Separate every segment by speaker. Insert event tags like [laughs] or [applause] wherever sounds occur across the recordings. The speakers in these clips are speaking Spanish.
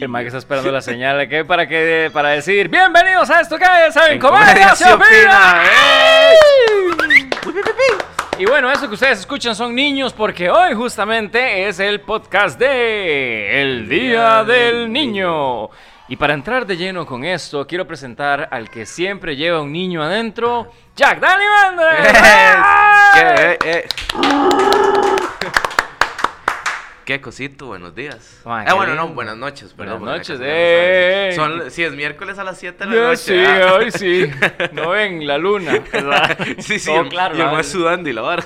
Speaker 1: El que está esperando la señal que para que para decir bienvenidos a esto que saben comedia se opina. Y bueno, eso que ustedes escuchan son niños porque hoy justamente es el podcast de El Día del Niño. Y para entrar de lleno con esto, quiero presentar al que siempre lleva un niño adentro, Jack [laughs]
Speaker 2: ¿Qué, eh, [laughs] ¿Qué cosito? Buenos días. Ah, bueno,
Speaker 1: lindo.
Speaker 2: no, buenas noches.
Speaker 1: Buenas
Speaker 2: perdón, porque
Speaker 1: noches,
Speaker 2: saben. Son, sí, es miércoles a las 7 de la noche.
Speaker 1: sí,
Speaker 2: ah.
Speaker 1: hoy sí. [laughs] No ven la luna. ¿verdad? [laughs]
Speaker 2: sí, sí,
Speaker 1: Todo claro.
Speaker 2: y más sudando y la vara.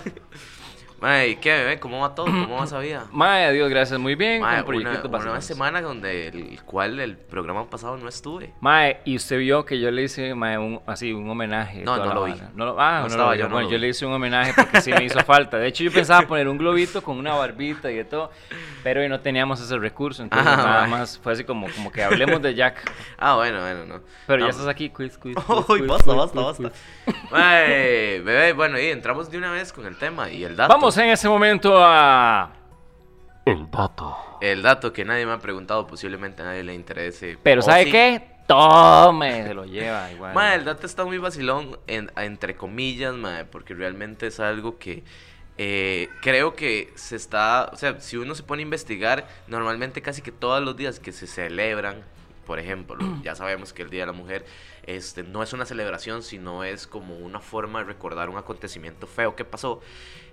Speaker 2: Mae, ¿qué, bebé? ¿Cómo va todo? ¿Cómo va esa vida? [clears throat]
Speaker 1: Mae, adiós, gracias, muy bien.
Speaker 2: Mae,
Speaker 1: con
Speaker 2: una, una semana donde el cual el programa pasado no estuve.
Speaker 1: Mae, y usted vio que yo le hice mae, un, así un homenaje.
Speaker 2: No, no lo vi.
Speaker 1: No lo- ah,
Speaker 2: No
Speaker 1: no,
Speaker 2: estaba
Speaker 1: lo vio.
Speaker 2: yo, no
Speaker 1: Bueno, yo
Speaker 2: vi.
Speaker 1: le hice un homenaje porque sí me hizo [laughs] falta. De hecho, yo pensaba poner un globito con una barbita y de todo, pero hoy no teníamos ese recurso. Entonces,
Speaker 2: Ah,
Speaker 1: nada
Speaker 2: mae.
Speaker 1: más fue así como, como que hablemos de Jack. [laughs]
Speaker 2: Ah, bueno, bueno, no.
Speaker 1: Pero
Speaker 2: No,
Speaker 1: ya estás aquí, quiz, quiz. [laughs] quiz,
Speaker 2: Uy,
Speaker 1: quiz,
Speaker 2: basta,
Speaker 1: quiz,
Speaker 2: basta, basta.
Speaker 1: quiz.
Speaker 2: Mae, bebé, bueno, y entramos de una vez con el tema y el dato.
Speaker 1: Vamos en ese momento a.
Speaker 3: El dato.
Speaker 2: El dato que nadie me ha preguntado, posiblemente a nadie le interese.
Speaker 1: Pero
Speaker 2: O
Speaker 1: ¿sabe
Speaker 2: sí.
Speaker 1: qué? Tome, se lo lleva igual.
Speaker 2: Mae, el dato está muy vacilón, en- entre comillas, mae, porque realmente es algo que eh, creo que se está, o sea, si uno se pone a investigar, normalmente casi que todos los días que se celebran, por ejemplo, [clears throat] ya sabemos que el Día de la Mujer este, no es una celebración, sino es como una forma de recordar un acontecimiento feo que pasó.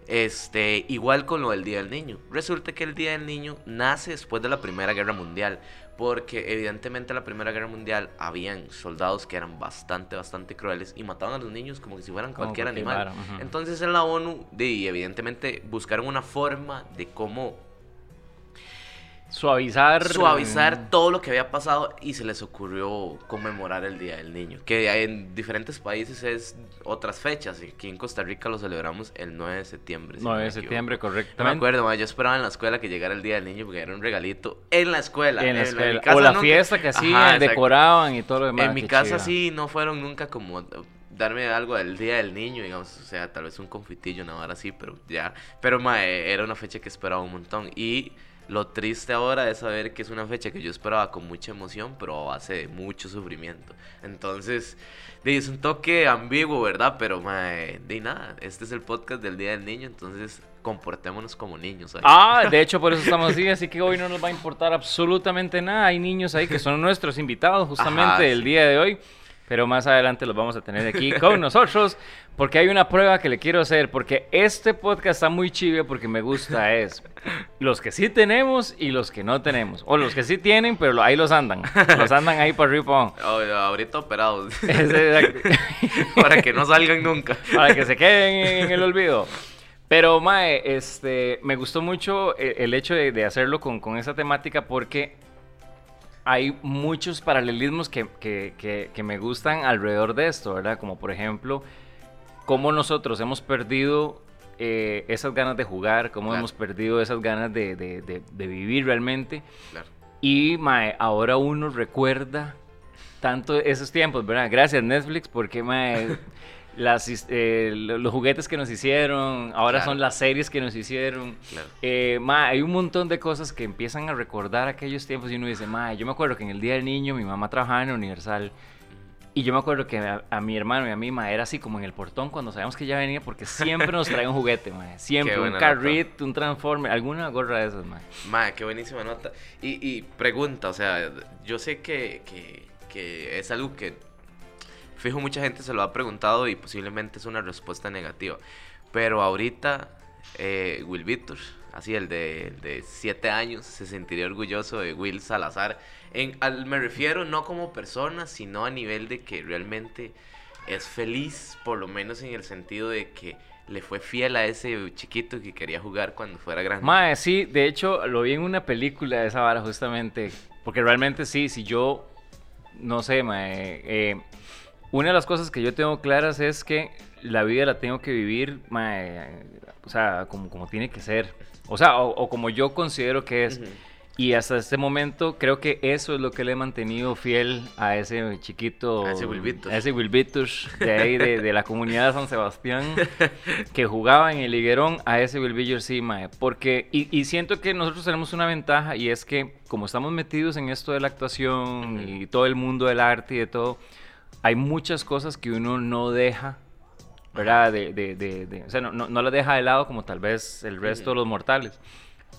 Speaker 2: Este, igual con lo del Día del Niño. Resulta que el Día del Niño nace después de la Primera Guerra Mundial, porque evidentemente en la Primera Guerra Mundial habían soldados que eran bastante, bastante crueles y mataban a los niños como si fueran
Speaker 1: Como
Speaker 2: cualquier animal.
Speaker 1: vara.
Speaker 2: Entonces en la ONU, de, evidentemente buscaron una forma de cómo
Speaker 1: Suavizar.
Speaker 2: suavizar todo lo que había pasado y se les ocurrió conmemorar el Día del Niño, que en diferentes países es otras fechas. Aquí en Costa Rica lo celebramos el 9 de septiembre. si no
Speaker 1: 9
Speaker 2: me
Speaker 1: de septiembre,
Speaker 2: No me acuerdo, ma, yo esperaba en la escuela que llegara el Día del Niño porque era un regalito en la escuela.
Speaker 1: En la escuela.
Speaker 2: casa
Speaker 1: o la
Speaker 2: nunca-
Speaker 1: fiesta que hacían,
Speaker 2: Ajá,
Speaker 1: decoraban y todo lo demás.
Speaker 2: En mi casa
Speaker 1: chiva.
Speaker 2: sí no fueron nunca como darme algo del Día del Niño, digamos, o sea, tal vez un confitillo, una hora así, pero ya. Pero ma, eh, era una fecha que esperaba un montón. Y lo triste ahora es saber que es una fecha que yo esperaba con mucha emoción, pero a base de mucho sufrimiento. Entonces, es un toque ambiguo, ¿verdad? Pero ma, eh, de nada, este es el podcast del Día del Niño, entonces comportémonos como niños.
Speaker 1: Ah, de [laughs] hecho por eso estamos así, así que hoy no nos va a importar absolutamente nada. Hay niños ahí que son nuestros invitados justamente
Speaker 2: Ajá,
Speaker 1: el
Speaker 2: sí.
Speaker 1: día de hoy, pero más adelante los vamos a tener aquí con [laughs] nosotros porque hay una prueba que le quiero hacer, porque este podcast está muy chive porque me gusta [laughs] es los que sí tenemos y los que no tenemos, o los que sí tienen, pero ahí los andan, los andan ahí para arriba.
Speaker 2: Oh, [laughs] ahorita operados, [laughs] para que no salgan nunca.
Speaker 1: para que se queden en el olvido. Pero, Mae, este, me gustó mucho el, el hecho de, de hacerlo con, con esa temática porque hay muchos paralelismos que, que- que- que me gustan alrededor de esto, ¿verdad? Como por ejemplo, cómo nosotros hemos perdido eh, esas ganas de jugar, cómo
Speaker 2: Claro.
Speaker 1: hemos perdido esas ganas de, de- de- de vivir realmente.
Speaker 2: Claro.
Speaker 1: Y mae, ahora uno recuerda tanto esos tiempos, ¿verdad? Gracias Netflix porque mae, [laughs] las, eh, lo- los juguetes que nos hicieron, ahora
Speaker 2: Claro.
Speaker 1: son las series que nos hicieron.
Speaker 2: Claro.
Speaker 1: Eh, mae, hay un montón de cosas que empiezan a recordar aquellos tiempos y uno dice, mae, yo me acuerdo que en el Día del Niño mi mamá trabajaba en Universal. Y yo me acuerdo que a, a mi hermano y a mí, mae, era así como en el portón cuando sabíamos que ya venía, porque siempre nos traía un juguete, mae. [laughs] Siempre, un
Speaker 2: buena nota.
Speaker 1: carrito, un transformer, alguna gorra de esas, mae.
Speaker 2: Ma, qué buenísima nota. Y, y pregunta, o sea, yo sé que, que, que es algo que fijo mucha gente se lo ha preguntado y posiblemente es una respuesta negativa. Pero ahorita, eh, Will Víctor, así el de, el de siete años, se sentiría orgulloso de Will Salazar. En, al- me refiero no como persona, sino a nivel de que realmente es feliz, por lo menos en el sentido de que le fue fiel a ese chiquito que quería jugar cuando fuera grande.
Speaker 1: Mae, sí, de hecho lo vi en una película de esa vara justamente, porque realmente sí, si yo, no sé, mae, eh, una de las cosas que yo tengo claras es que la vida la tengo que vivir, mae, o sea, como, como tiene que ser, o sea, o, o como yo considero que es. Y hasta este momento creo que eso es lo que le he mantenido fiel a ese chiquito.
Speaker 2: A ese Wilbitus.
Speaker 1: A ese Wilbitus de ahí, de, de la comunidad de San Sebastián, [laughs] que jugaba en el Higuerón. A ese Wilbillos sí, mae. Porque, y, y siento que nosotros tenemos una ventaja y es que, como estamos metidos en esto de la actuación y todo el mundo del arte y de todo, hay muchas cosas que uno no deja. ¿Verdad? De, de, de, de- o sea, no, no, no las deja de lado como tal vez el resto de los mortales.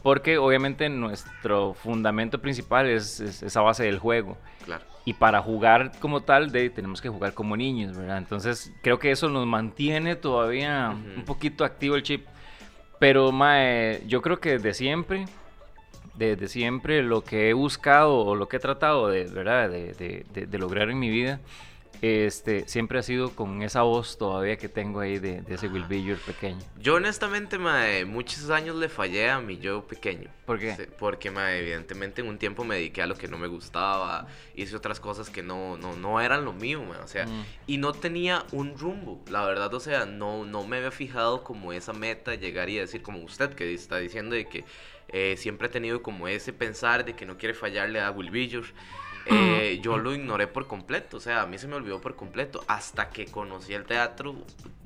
Speaker 1: Porque obviamente nuestro fundamento principal es, es esa base del juego.
Speaker 2: Claro.
Speaker 1: Y para jugar como tal, de, tenemos que jugar como niños, ¿verdad? Entonces creo que eso nos mantiene todavía
Speaker 2: Ujú.
Speaker 1: un poquito activo el chip. Pero mae, yo creo que desde siempre, desde siempre lo que he buscado o lo que he tratado de, ¿verdad? de- de- de lograr en mi vida, este, siempre ha sido con esa voz todavía que tengo ahí de, de ese Will Billor pequeño.
Speaker 2: Yo honestamente, mae, muchos años le fallé a mi yo pequeño.
Speaker 1: ¿Por qué?
Speaker 2: Sí, Porque, mae, evidentemente en un tiempo me dediqué a lo que no me gustaba, hice otras cosas que no, no, no eran lo mío, mae, o sea,
Speaker 1: Mm.
Speaker 2: y no tenía un rumbo, la verdad, o sea, no, no me había fijado como esa meta, llegar y decir como usted que está diciendo de que eh, siempre ha tenido como ese pensar de que no quiere fallarle a Will. Eh, yo lo ignoré por completo, o sea, a mí se me olvidó por completo. Hasta que conocí el teatro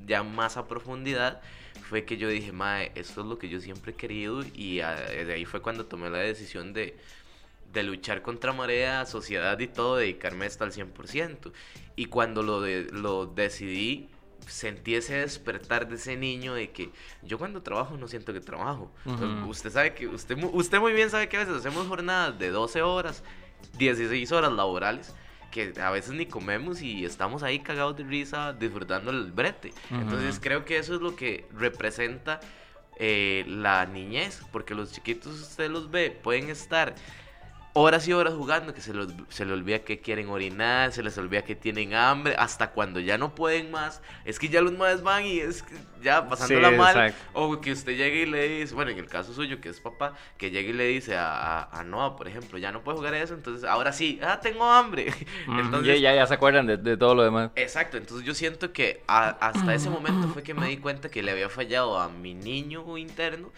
Speaker 2: ya más a profundidad, fue que yo dije, mae, esto es lo que yo siempre he querido. Y ah, de ahí fue cuando tomé la decisión de, de luchar contra marea, sociedad y todo, dedicarme a esto al 100%. Y cuando lo, de- lo decidí, sentí ese despertar de ese niño de que yo cuando trabajo no siento que trabajo.
Speaker 1: Ujú.
Speaker 2: Usted sabe que, usted, usted muy bien sabe que a veces hacemos jornadas de 12 horas, 16 horas laborales, que a veces ni comemos y estamos ahí cagados de risa disfrutando el brete. Entonces creo que eso es lo que representa eh, la niñez, porque los chiquitos usted los ve, pueden estar horas y horas jugando, que se, los, se les olvida que quieren orinar, se les olvida que tienen hambre, hasta cuando ya no pueden más, es que ya los más van y es que ya pasándola
Speaker 1: Sí,
Speaker 2: mal,
Speaker 1: exacto.
Speaker 2: o que usted llegue y le dice, bueno, en el caso suyo, que es papá, que llegue y le dice a, a, a Noah, por ejemplo, ya no puede jugar eso, entonces ahora sí, ah, tengo hambre. [laughs]
Speaker 1: Mm,
Speaker 2: entonces,
Speaker 1: ya, ya, ya se acuerdan de, de todo lo demás.
Speaker 2: Exacto, entonces yo siento que a- hasta ese momento fue que me di cuenta que le había fallado a mi niño interno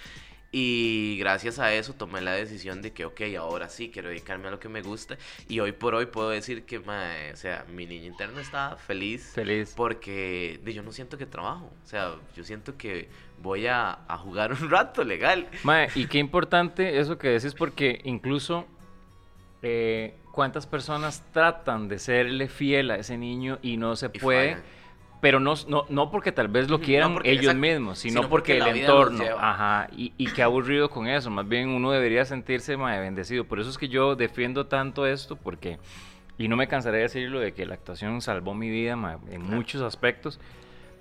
Speaker 2: y gracias a eso tomé la decisión de que, ok, ahora sí quiero dedicarme a lo que me gusta y hoy por hoy puedo decir que, mae, o sea, mi niño interno está feliz
Speaker 1: Feliz.
Speaker 2: porque yo no siento que trabajo, o sea, yo siento que voy a, a jugar [laughs] un rato legal.
Speaker 1: Mae, y qué importante eso que decís porque incluso eh, cuántas personas tratan de serle fiel a ese niño y no se
Speaker 2: Y
Speaker 1: puede. Pero no, no, no porque tal vez lo quieran
Speaker 2: no
Speaker 1: ellos
Speaker 2: exacto,
Speaker 1: mismos, sino,
Speaker 2: sino
Speaker 1: porque, el entorno, ajá, y, y qué aburrido con eso, más bien uno debería sentirse mae, bendecido, por eso es que yo defiendo tanto esto porque, y no me cansaré de decirlo, de que la actuación salvó mi vida mae, en
Speaker 2: Claro.
Speaker 1: muchos aspectos,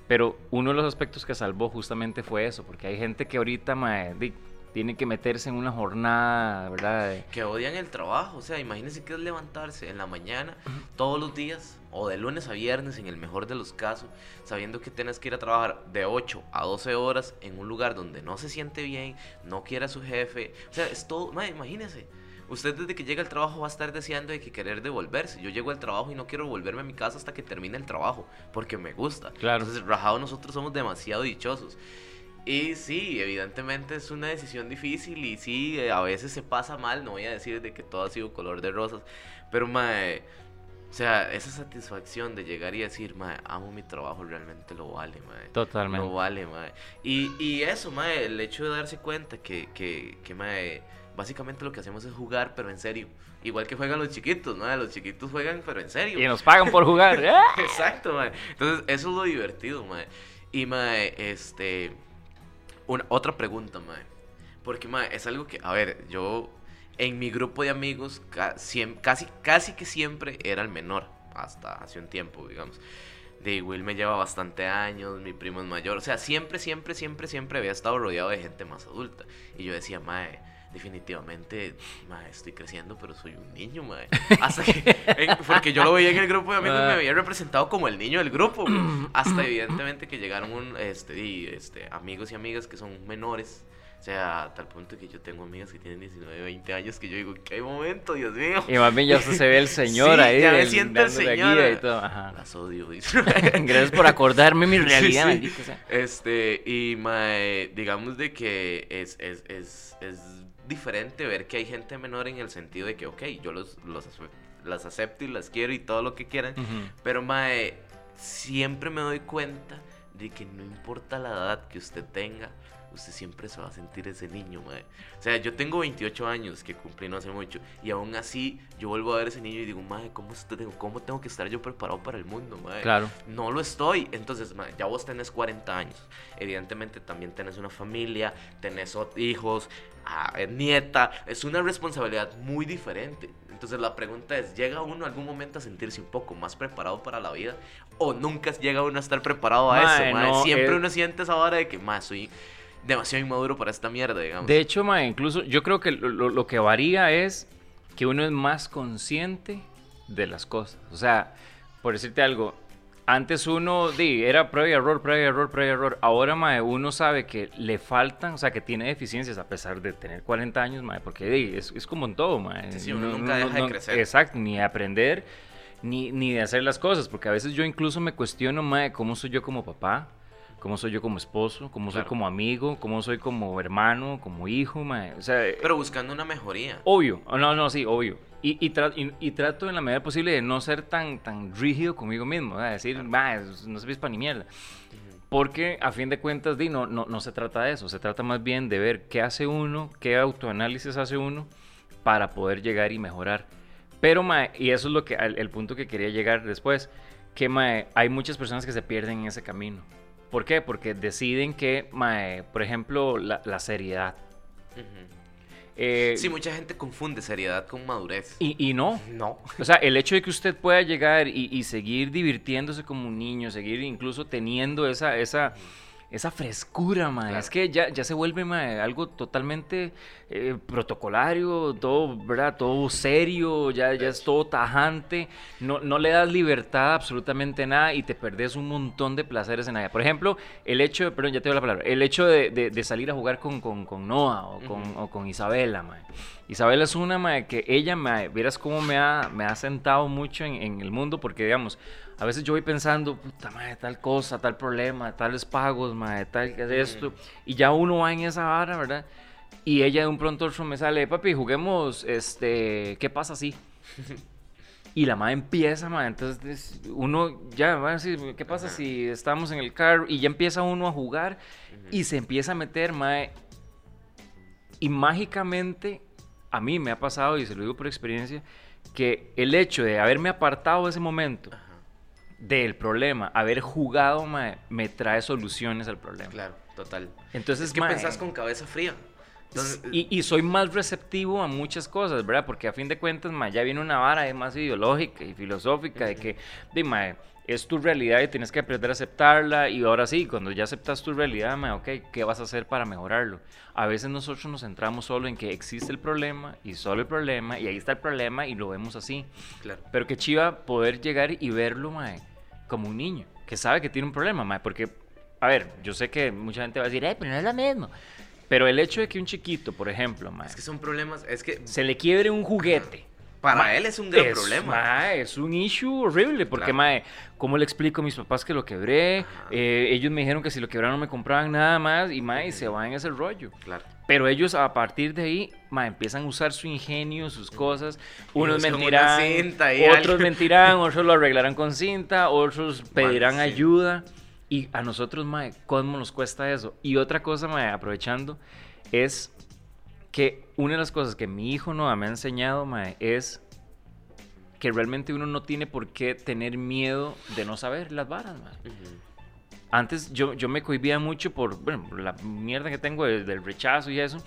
Speaker 1: pero uno de los aspectos que salvó justamente fue eso, porque hay gente que ahorita di- tiene que meterse en una jornada, ¿verdad?
Speaker 2: Que odian el trabajo. O sea, imagínense que es levantarse en la mañana todos los días o de lunes a viernes en el mejor de los casos, sabiendo que tienes que ir a trabajar de 8 a 12 horas en un lugar donde no se siente bien, no quiere a su jefe. O sea, es todo, madre, imagínense. Usted desde que llega al trabajo va a estar deseando de que querer devolverse. Yo llego al trabajo y no quiero volverme a mi casa hasta que termine el trabajo, porque me gusta.
Speaker 1: Claro.
Speaker 2: Entonces, rajado, nosotros somos demasiado dichosos. Y sí, evidentemente es una decisión difícil y sí, eh, a veces se pasa mal, no voy a decir de que todo ha sido color de rosas, pero mae, o sea, esa satisfacción de llegar y decir, mae, amo mi trabajo, realmente lo vale, mae.
Speaker 1: Totalmente.
Speaker 2: Lo vale, mae. Y, y eso, mae, el hecho de darse cuenta que, que, que, mae, básicamente lo que hacemos es jugar, pero en serio. Igual que juegan los chiquitos, mae, los chiquitos juegan, pero en serio.
Speaker 1: Y nos pagan por jugar. [laughs]
Speaker 2: Exacto, mae. Entonces, eso es lo divertido, mae. Y, mae, este... Una, otra pregunta, mae. Porque, mae, es algo que... A ver, yo... En mi grupo de amigos, casi, casi que siempre era el menor. Hasta hace un tiempo, digamos. De Will me lleva bastante años, mi primo es mayor. O sea, siempre, siempre, siempre, siempre había estado rodeado de gente más adulta. Y yo decía, mae, definitivamente, mae, estoy creciendo, pero soy un niño, mae. [laughs] Hasta que, en- porque yo lo veía en el grupo de amigos,
Speaker 1: Ah.
Speaker 2: me veía representado como el niño del grupo. [clears throat] Hasta evidentemente que llegaron un, este, y, este, amigos y amigas que son menores O sea, a tal punto que yo tengo amigas que tienen 19, 20 años que yo digo, ¿qué momento, Dios mío?
Speaker 1: Y más bien ya usted se ve el [laughs] señor
Speaker 2: Sí,
Speaker 1: ahí.
Speaker 2: ya me siento el señor.
Speaker 1: y todo. Ajá.
Speaker 2: Las odio. [laughs]
Speaker 1: Gracias por acordarme mi
Speaker 2: Sí,
Speaker 1: realidad, sea.
Speaker 2: Este, y mae, digamos de que es, es, es, es diferente ver que hay gente menor en el sentido de que, ok, yo los, los las acepto y las quiero y todo lo que quieran, pero mae, siempre me doy cuenta de que no importa la edad que usted tenga, usted siempre se va a sentir ese niño, mae. O sea, yo tengo 28 años que cumplí no hace mucho y aún así yo vuelvo a ver ese niño y digo, mae, ¿cómo, cómo tengo que estar yo preparado para el mundo, mae?
Speaker 1: Claro.
Speaker 2: No lo estoy. Entonces, ma, ya vos tenés 40 años. Evidentemente también tenés una familia, tenés hijos, eh, nieta. Es una responsabilidad muy diferente. Entonces la pregunta es, ¿llega uno algún momento a sentirse un poco más preparado para la vida? ¿O nunca llega uno a estar preparado a
Speaker 1: Mae,
Speaker 2: eso? ma?
Speaker 1: no,
Speaker 2: Siempre
Speaker 1: es-
Speaker 2: uno siente esa hora de que, más soy demasiado inmaduro para esta mierda, digamos.
Speaker 1: De hecho, ma, incluso yo creo que lo, lo- que varía es que uno es más consciente de las cosas. O sea, por decirte algo, antes uno di, era prueba y error, prueba y error, prueba y error. Ahora, ma, uno sabe que le faltan, o sea, que tiene deficiencias a pesar de tener 40 años, ma, porque di, es, es como en todo, ma.
Speaker 2: Sí, sí, uno nunca deja de crecer.
Speaker 1: Exacto, ni de aprender, ni, ni de hacer las cosas, porque a veces yo incluso me cuestiono, ma, cómo soy yo como papá. ¿Cómo soy yo como esposo? ¿Cómo soy
Speaker 2: Claro.
Speaker 1: como amigo? ¿Cómo soy como hermano? ¿Como hijo? mae? O sea,
Speaker 2: Pero buscando una mejoría.
Speaker 1: obvio. Oh, No, no, sí, obvio. Y, y, tra- y- y trato en la medida posible de no ser tan, tan rígido conmigo mismo. ¿verdad? Decir, "Ma, no se para ni mierda. Porque a fin de cuentas, di, no, no, no se trata de eso. Se trata más bien de ver qué hace uno, qué autoanálisis hace uno para poder llegar y mejorar. Pero, mae, y eso es lo que, al- el punto que quería llegar después, que mae, hay muchas personas que se pierden en ese camino. ¿Por qué? Porque deciden que, mae, por ejemplo, la, la seriedad. Eh,
Speaker 2: Sí, mucha gente confunde seriedad con madurez.
Speaker 1: y, y no.
Speaker 2: No.
Speaker 1: O sea, el hecho de que usted pueda llegar y, y seguir divirtiéndose como un niño, seguir incluso teniendo esa, esa, esa frescura, mae.
Speaker 2: Claro.
Speaker 1: Es que ya, ya se vuelve mae, algo totalmente eh, protocolario, todo, ¿verdad? Todo serio, ya, ya es todo tajante. No, no le das libertad a absolutamente nada y te perdés un montón de placeres en vida. Por ejemplo, el hecho, de, perdón, ya te doy la palabra, el hecho de, de- de salir a jugar con, con, con Noah o con, o con Isabela, mae. Isabela es una mae, que ella, mae, vieras cómo me ha, me ha sentado mucho en, en el mundo, porque digamos, a veces yo voy pensando, puta madre, tal cosa, tal problema, tales pagos, mae, tal que es esto, y ya uno va en esa vara, ¿verdad? Y ella de un pronto otro me sale, papi, juguemos, este, ¿qué pasa así? Y la madre empieza, madre, entonces uno ya va a decir, ¿qué pasa
Speaker 2: Ajá.
Speaker 1: si estamos en el carro? Y ya empieza uno a jugar y se empieza a meter, madre. Y mágicamente, a mí me ha pasado, y se lo digo por experiencia, que el hecho de haberme apartado de ese momento
Speaker 2: Ajá,
Speaker 1: del problema, haber jugado, mae, me trae soluciones al problema.
Speaker 2: claro, total.
Speaker 1: Entonces,
Speaker 2: es que
Speaker 1: mae,
Speaker 2: pensás con cabeza fría. Entonces,
Speaker 1: y, y soy más receptivo a muchas cosas, ¿verdad? Porque a fin de cuentas, mae, ya viene una vara más ideológica y filosófica de que, de, es tu realidad y tienes que aprender a aceptarla. Y ahora sí, cuando ya aceptas tu realidad, mae, ok, ¿qué vas a hacer para mejorarlo? A veces nosotros nos centramos solo en que existe el problema y solo el problema y ahí está el problema y lo vemos así.
Speaker 2: claro.
Speaker 1: Pero qué chiva poder llegar y verlo, mae, como un niño, que sabe que tiene un problema, mae, porque, a ver, yo sé que mucha gente va a decir, eh, pero no es lo mismo. Pero el hecho de que un chiquito, por ejemplo, mae,
Speaker 2: Es que son problemas, es que
Speaker 1: se le quiebre un juguete.
Speaker 2: para él es un gran
Speaker 1: es,
Speaker 2: problema.
Speaker 1: mae, es un issue horrible, porque,
Speaker 2: Claro.
Speaker 1: mae, ¿cómo le explico a mis papás que lo quebré? Eh, ellos me dijeron que si lo quebraron no me compraban nada más, y, mae, se va en ese rollo.
Speaker 2: Claro.
Speaker 1: Pero ellos a partir de ahí, ma, empiezan a usar su ingenio, sus cosas. Unos mentirán, otros mentirán, [laughs] otros lo arreglarán con cinta, otros pedirán
Speaker 2: sí.
Speaker 1: ayuda. Y a nosotros, mae, ¿cómo nos cuesta eso? Y otra cosa, mae, aprovechando, es que una de las cosas que mi hijo no me ha enseñado, mae, es que realmente uno no tiene por qué tener miedo de no saber las varas, mae.
Speaker 2: Ujú.
Speaker 1: Antes yo, yo me cohibía mucho por, bueno, por la mierda que tengo de- del rechazo y eso.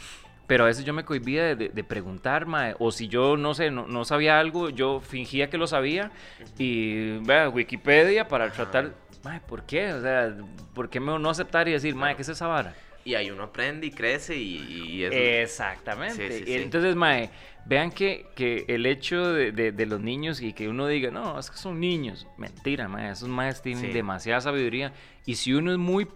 Speaker 1: Pero a veces yo me cohibía de, de- de preguntar, mae, O si yo, no sé, no, no sabía algo, yo fingía que lo sabía. Y, vea, Wikipedia para tratar... Mae, ¿por qué? O sea, ¿por qué no aceptar y decir, mae, ¿qué es esa vara?
Speaker 2: Y ahí uno aprende y crece y, y eso.
Speaker 1: Exactamente.
Speaker 2: Sí, sí,
Speaker 1: Y
Speaker 2: sí.
Speaker 1: Entonces, mae, vean que, que el hecho de, de- de los niños y que uno diga, no, es que son niños. Mentira, mae. Esos maes tienen demasiada sabiduría. Y si uno es muy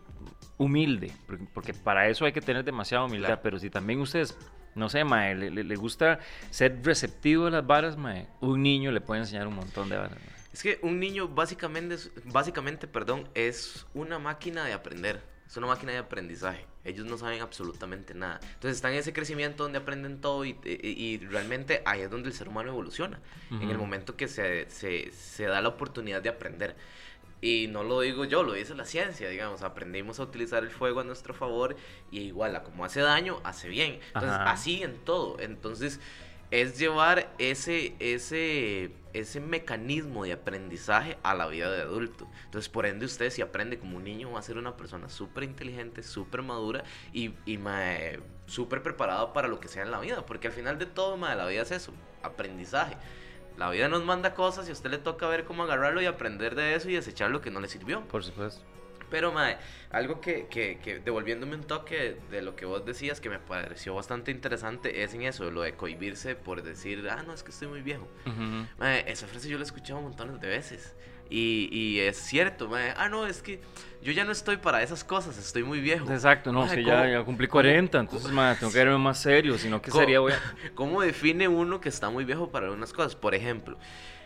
Speaker 1: humilde, porque, para eso hay que tener demasiada humildad,
Speaker 2: Claro.
Speaker 1: pero si también ustedes, no sé, mae, le, le- le gusta ser receptivo a las varas, mae, un niño le puede enseñar un montón de varas. mae.
Speaker 2: Es que un niño básicamente, básicamente perdón, es una máquina de aprender. Es una máquina de aprendizaje. Ellos no saben absolutamente nada. Entonces están en ese crecimiento donde aprenden todo y, y- y realmente ahí es donde el ser humano evoluciona. En el momento que se, se, se da la oportunidad de aprender. Y no lo digo yo, lo dice la ciencia, digamos. Aprendimos a utilizar el fuego a nuestro favor y igual, como hace daño, hace bien. Entonces,
Speaker 1: Ajá.
Speaker 2: así en todo. Entonces, es llevar ese, ese, ese mecanismo de aprendizaje a la vida de adulto. Entonces, por ende, usted si aprende como un niño va a ser una persona súper inteligente, súper madura y, y súper preparado para lo que sea en la vida. Porque al final de todo, mae, la vida es eso, aprendizaje. La vida nos manda cosas y a usted le toca ver cómo agarrarlo y aprender de eso y desechar lo que no le sirvió.
Speaker 1: Por supuesto.
Speaker 2: Pero, mae, algo que, que, que devolviéndome un toque de lo que vos decías que me pareció bastante interesante es en eso, lo de cohibirse por decir, ah, no, es que estoy muy viejo.
Speaker 1: Ujú.
Speaker 2: Mae, esa frase yo la he escuchado montones de veces. Y, y es cierto, mae, ah, no, es que yo ya no estoy para esas cosas, estoy muy viejo.
Speaker 1: Exacto, no, que ya,
Speaker 2: ¿cómo-
Speaker 1: ya cumplí
Speaker 2: cómo-
Speaker 1: 40, entonces, mae, tengo que verme más serio, si no, ¿qué
Speaker 2: ¿Cómo-
Speaker 1: sería, voy a... [laughs]
Speaker 2: ¿Cómo define uno que está muy viejo para algunas cosas? Por ejemplo,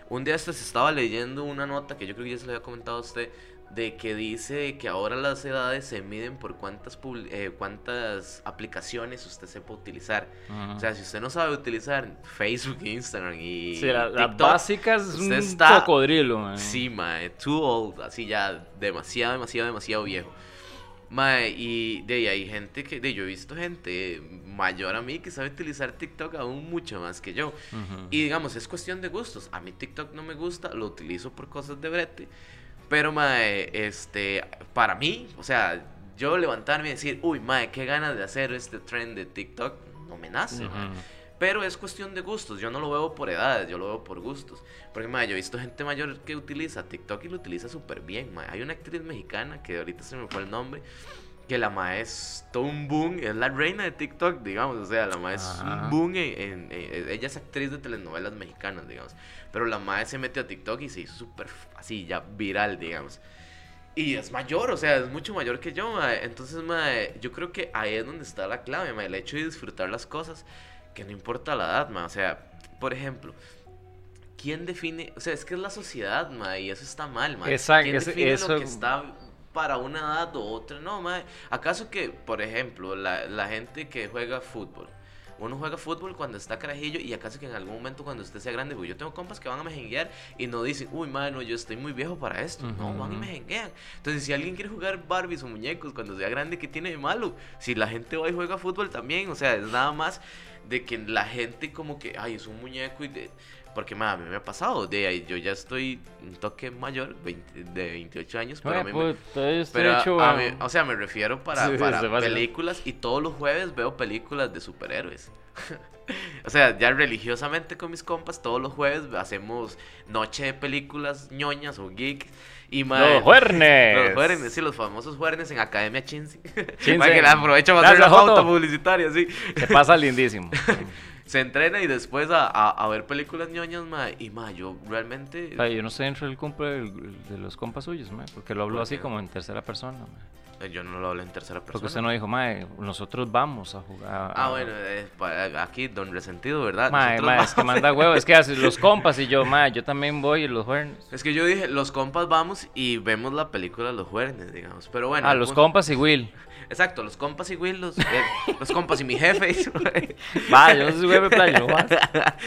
Speaker 2: un día este se estaba leyendo una nota que yo creo que ya se lo había comentado a usted, de que dice que ahora las edades se miden por cuántas, eh, cuántas aplicaciones usted sepa utilizar.
Speaker 1: Ajá.
Speaker 2: O sea, si usted no sabe utilizar Facebook, Instagram y
Speaker 1: Sí, la- las
Speaker 2: TikTok,
Speaker 1: básicas es
Speaker 2: usted
Speaker 1: un
Speaker 2: está-
Speaker 1: cocodrilo, mae.
Speaker 2: Sí, mae, too old, así ya demasiado, demasiado, demasiado viejo. Mae, y de ahí hay gente que, de yo he visto gente mayor a mí que sabe utilizar TikTok aún mucho más que yo.
Speaker 1: Ujú.
Speaker 2: Y digamos, es cuestión de gustos. A mí TikTok no me gusta, lo utilizo por cosas de brete. Pero, mae, este, para mí, o sea, yo levantarme y decir, uy, mae, qué ganas de hacer este trend de TikTok, no me nace, mae.
Speaker 1: Ujú.
Speaker 2: Pero es cuestión de gustos. Yo no lo veo por edades, yo lo veo por gustos. Porque, mae, yo he visto gente mayor que utiliza TikTok y lo utiliza súper bien, mae. Hay una actriz mexicana que ahorita se me fue el nombre. Que la mae es todo un boom, es la reina de TikTok, digamos. O sea, la mae es
Speaker 1: Ajá.
Speaker 2: un boom. En, en- en- ella es actriz de telenovelas mexicanas, digamos. Pero la mae se metió a TikTok y se hizo súper así, ya viral, digamos. Y es mayor, o sea, es mucho mayor que yo, mae. Entonces, mae, yo creo que ahí es donde está la clave, mae. El hecho de disfrutar las cosas, que no importa la edad, mae. O sea, por ejemplo, ¿quién define? O sea, es que es la sociedad, mae, y eso está mal, mae.
Speaker 1: Exacto,
Speaker 2: ¿Quién define
Speaker 1: eso-
Speaker 2: lo que está para una edad o otra? No, mae. ¿Acaso que, por ejemplo, la, la gente que juega fútbol? Uno juega fútbol cuando está carajillo y acaso que en algún momento cuando usted sea grande, yo tengo compas que van a mejenguear y no dicen, uy, mano, yo estoy muy viejo para esto. No, van y mejenguean. Entonces, si alguien quiere jugar Barbies o muñecos cuando sea grande, ¿qué tiene de malo? Si la gente va y juega fútbol también, o sea, es nada más de que la gente como que, ay, es un muñeco y de... Porque ma, a mí me ha pasado, de ahí, yo ya estoy un toque mayor, 20 de 28 años, pero a mí me, pero
Speaker 1: hecho,
Speaker 2: a
Speaker 1: mae.
Speaker 2: mí- o sea, me refiero para,
Speaker 1: Sí,
Speaker 2: para películas y todos los jueves veo películas de superhéroes. [laughs] o sea, ya religiosamente con mis compas, todos los jueves hacemos noche de películas ñoñas o geek. Y
Speaker 1: Los [laughs] juernes.
Speaker 2: Los juernes, sí, los famosos juernes en Academia Chinsi.
Speaker 1: Chinsi. [laughs]
Speaker 2: Que la aprovecho para hacer la pauta publicitaria, sí.
Speaker 1: Se pasa lindísimo.
Speaker 2: Se entrena y después a, a- a ver películas ñoñas, mae. Y mae, yo realmente...
Speaker 1: Ay, yo no estoy dentro del cumple del- de los compas suyos, mae, porque lo hablo
Speaker 2: ¿Por
Speaker 1: así como en tercera persona, mae.
Speaker 2: eh, Yo no lo hablo en tercera persona.
Speaker 1: Porque usted no dijo, mae, nosotros vamos a jugar.
Speaker 2: Ah, bueno, eh, pa- aquí Don Resentido, ¿verdad?
Speaker 1: Mae,
Speaker 2: vamos-
Speaker 1: es que manda huevo, es que hace [laughs] los compas y yo, mae, yo también voy y los juernes.
Speaker 2: Es que yo dije, los compas vamos y vemos la película Los Juernes, digamos. Pero bueno.
Speaker 1: Ah, los
Speaker 2: punto-
Speaker 1: compas y Will.
Speaker 2: Exacto, los compas y Will, los, eh, los compas y mi jefe. [laughs]
Speaker 1: Va, yo no soy jefe playa, no vas.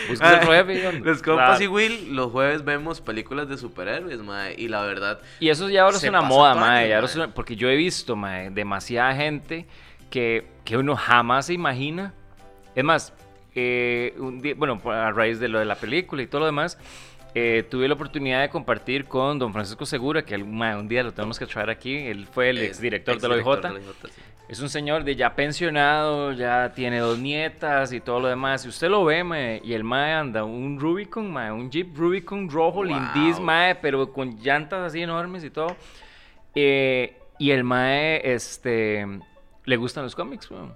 Speaker 1: Busques otro jefe y onda.
Speaker 2: Los compas y
Speaker 1: Claro.
Speaker 2: Will, los jueves vemos películas de superhéroes, mae. Y la verdad,
Speaker 1: Y eso ya ahora es una moda, mae. ya ahora es
Speaker 2: mae.
Speaker 1: una- porque yo he visto, mae, demasiada gente que, que uno jamás se imagina. Es más, eh, un día, bueno, a raíz de lo de la película y todo lo demás, eh, tuve la oportunidad de compartir con don Francisco Segura, que un día lo tenemos que traer aquí. Él fue el
Speaker 2: eh,
Speaker 1: exdirector de la OIJ.
Speaker 2: de la OIJ, sí.
Speaker 1: Es un señor de ya pensionado, ya tiene dos nietas y todo lo demás. Si usted lo ve, mae, y el mae anda un Rubicon, mae, un Jeep Rubicon rojo,
Speaker 2: Wow.
Speaker 1: lindis, mae, pero con llantas así enormes y todo. Eh, y el mae, este, le gustan los cómics, weón.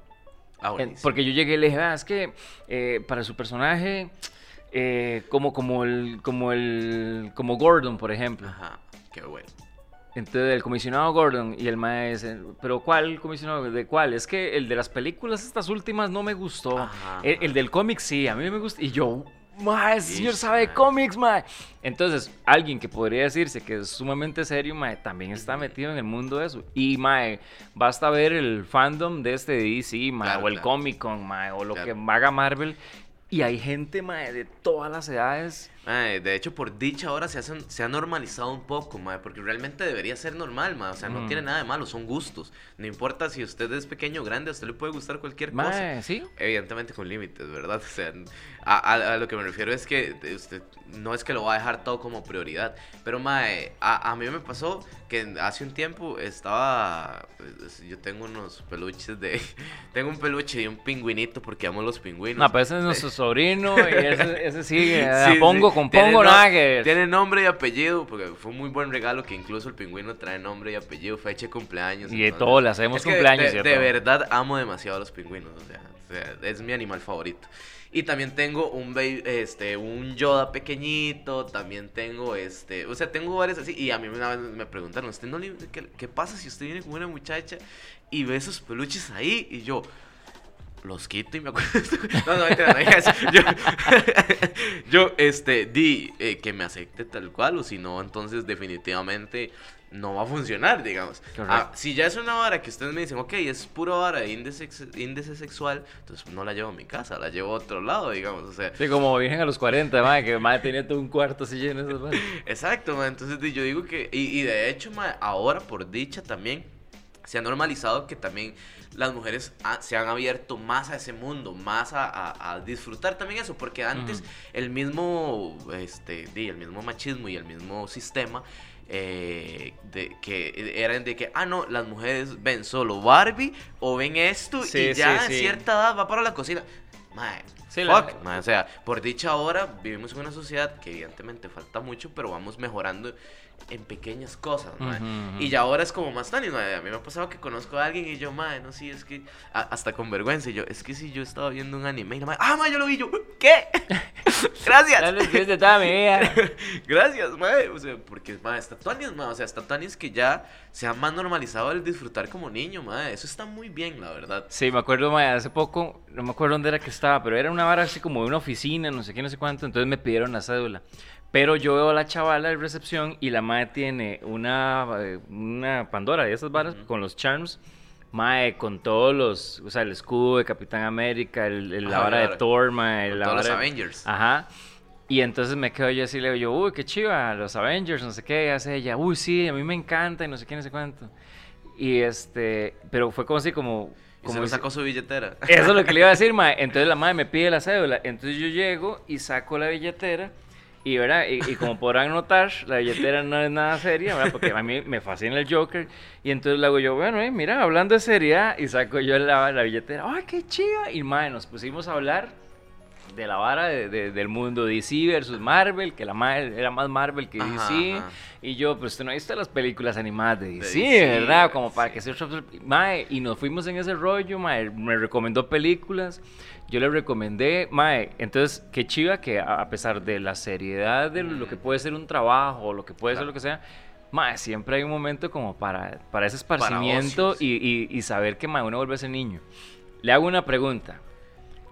Speaker 2: Ah.
Speaker 1: Porque yo llegué y le dije, ah, es que eh, para su personaje, eh, como, como el, como el, como Gordon, por ejemplo.
Speaker 2: Ajá, qué bueno.
Speaker 1: Entonces el comisionado Gordon y el mae dice, pero ¿cuál comisionado? ¿De cuál? Es que el de las películas estas últimas no me gustó.
Speaker 2: Ajá,
Speaker 1: El, el del cómic sí, a mí me gusta. Y yo, mae, señor sabe de cómics, mae. Entonces, alguien que podría decirse que es sumamente serio, mae, también está metido en el mundo de eso. Y, mae, basta ver el fandom de este DC, mae,
Speaker 2: Claro,
Speaker 1: o el
Speaker 2: claro.
Speaker 1: Comic Con, mae, o lo
Speaker 2: Claro.
Speaker 1: que haga Marvel. Y hay gente, mae, de todas las edades.
Speaker 2: Mae, de hecho, por dicha ahora se, hacen- se ha normalizado un poco, mae, porque realmente debería ser normal, mae. O sea, no
Speaker 1: Mm.
Speaker 2: tiene nada de malo, son gustos. No importa si usted es pequeño o grande, a usted le puede gustar cualquier cosa.
Speaker 1: Sí.
Speaker 2: Evidentemente con límites, ¿verdad? [laughs] O sea, a, a- a lo que me refiero es que usted no es que lo va a dejar todo como prioridad. Pero, mae, a, a mí me pasó que hace un tiempo estaba. pues, yo tengo unos peluches de. [laughs] Tengo un peluche de un pingüinito porque amo los pingüinos.
Speaker 1: No, pero ese es nuestro [laughs] sobrino y ese, ese sigue.
Speaker 2: Sí, sí.
Speaker 1: pongo con
Speaker 2: Tiene
Speaker 1: pongo
Speaker 2: no-
Speaker 1: nada que ver.
Speaker 2: Tiene nombre y apellido, porque fue un muy buen regalo que incluso el pingüino trae nombre y apellido, fecha de cumpleaños.
Speaker 1: Y de
Speaker 2: entonces-
Speaker 1: todo, le hacemos
Speaker 2: Es
Speaker 1: cumpleaños
Speaker 2: De,
Speaker 1: de
Speaker 2: verdad amo demasiado a los pingüinos, o sea, o sea, es mi animal favorito. Y también tengo un baby- este, un Yoda pequeñito, también tengo este, o sea, tengo varios así. Y a mí una vez me preguntaron, ¿usted no le, qué, qué pasa si usted viene con una muchacha y ve esos peluches ahí? Y yo, los quito y me acuerdo. No, no, no eso. Yo, [laughs] yo, este, di eh, que me acepte tal cual, o si no, entonces definitivamente no va a funcionar, digamos. Ah, si ya es una vara que ustedes me dicen, ok, es pura vara de índice, índice sexual, entonces no la llevo a mi casa, la llevo a otro lado, digamos. O sea,
Speaker 1: Sí, como virgen a los 40, madre, que madre tenía todo un cuarto así lleno de esas. [laughs]
Speaker 2: Exacto, ma, entonces yo digo que, y, y de hecho, ma, ahora por dicha también, se ha normalizado que también las mujeres ha- se han abierto más a ese mundo, más a, a- a disfrutar también eso, porque antes
Speaker 1: Ujú.
Speaker 2: el mismo, este, el mismo machismo y el mismo sistema, eh, de, que eran de que, ah, no, las mujeres ven solo Barbie o ven esto
Speaker 1: Sí,
Speaker 2: y ya
Speaker 1: sí,
Speaker 2: a
Speaker 1: sí.
Speaker 2: cierta edad va para la cocina. Mae,
Speaker 1: Sí, la-
Speaker 2: fuck, mae, o sea, por dicha ahora vivimos en una sociedad que evidentemente falta mucho, pero vamos mejorando en pequeñas cosas, mae.
Speaker 1: Ujú, ujú.
Speaker 2: Y ya ahora es como más tan, mae, a mí me ha pasado que conozco a alguien y yo, mae, no, sí, es que, a- hasta con vergüenza, y yo, es que si yo estaba viendo un anime y la mae, ah, mae, yo lo vi, yo, ¿qué? [laughs] Gracias.
Speaker 1: De toda mi vida. [laughs]
Speaker 2: Gracias, mae. O sea, porque, mae, está tuanis, mae. O sea, está tuanis que ya se ha más normalizado el disfrutar como niño, mae. Eso está muy bien, la verdad.
Speaker 1: Sí, me acuerdo, mae, hace poco, no me acuerdo dónde era que estaba, pero era una vara así como de una oficina, no sé qué, no sé cuánto, entonces me pidieron la cédula. Pero yo veo a la chavala de recepción y la madre tiene una, eh, una Pandora de esas varas con los charms. Mae, con todos los, o sea, el escudo de Capitán América, el, el- la vara de. Thor, mae, la
Speaker 2: todos los
Speaker 1: de-
Speaker 2: Avengers.
Speaker 1: Ajá. Y entonces me quedo yo así, le digo yo, uy, qué chiva, los Avengers, no sé qué, hace ella, uy, sí, a mí me encanta y no sé qué, no sé cuánto. Y este, pero fue como así como...
Speaker 2: Y se
Speaker 1: como dice-
Speaker 2: sacó su billetera.
Speaker 1: eso es lo que le iba a decir, [laughs] mae. Entonces la madre me pide la cédula. Entonces yo llego y saco la billetera. Y, ¿verdad? Y, como podrán notar, la billetera no es nada seria, ¿verdad? Porque a mí me fascina el Joker. Y entonces le hago yo, bueno, eh, mira, hablando de seriedad. Y saco yo la, la billetera. ¡Ay, qué chiva! Y madre, nos pusimos a hablar de la vara de- de- del mundo DC versus Marvel, que la madre era más Marvel que
Speaker 2: Ajá,
Speaker 1: DC.
Speaker 2: ajá.
Speaker 1: Y yo, pues usted no ha visto las películas animadas de DC,
Speaker 2: DC,
Speaker 1: ¿verdad? Como para
Speaker 2: sí.
Speaker 1: que se Mae, y nos fuimos en ese rollo, Mae, me recomendó películas, yo le recomendé, Mae, entonces, qué chiva que a pesar de la seriedad de lo que puede ser un trabajo, lo que puede ser lo que sea, Mae, siempre hay un momento como para, para ese esparcimiento
Speaker 2: ocio,
Speaker 1: y, y- y saber que, Mae, uno vuelve a ser niño. Le hago una pregunta.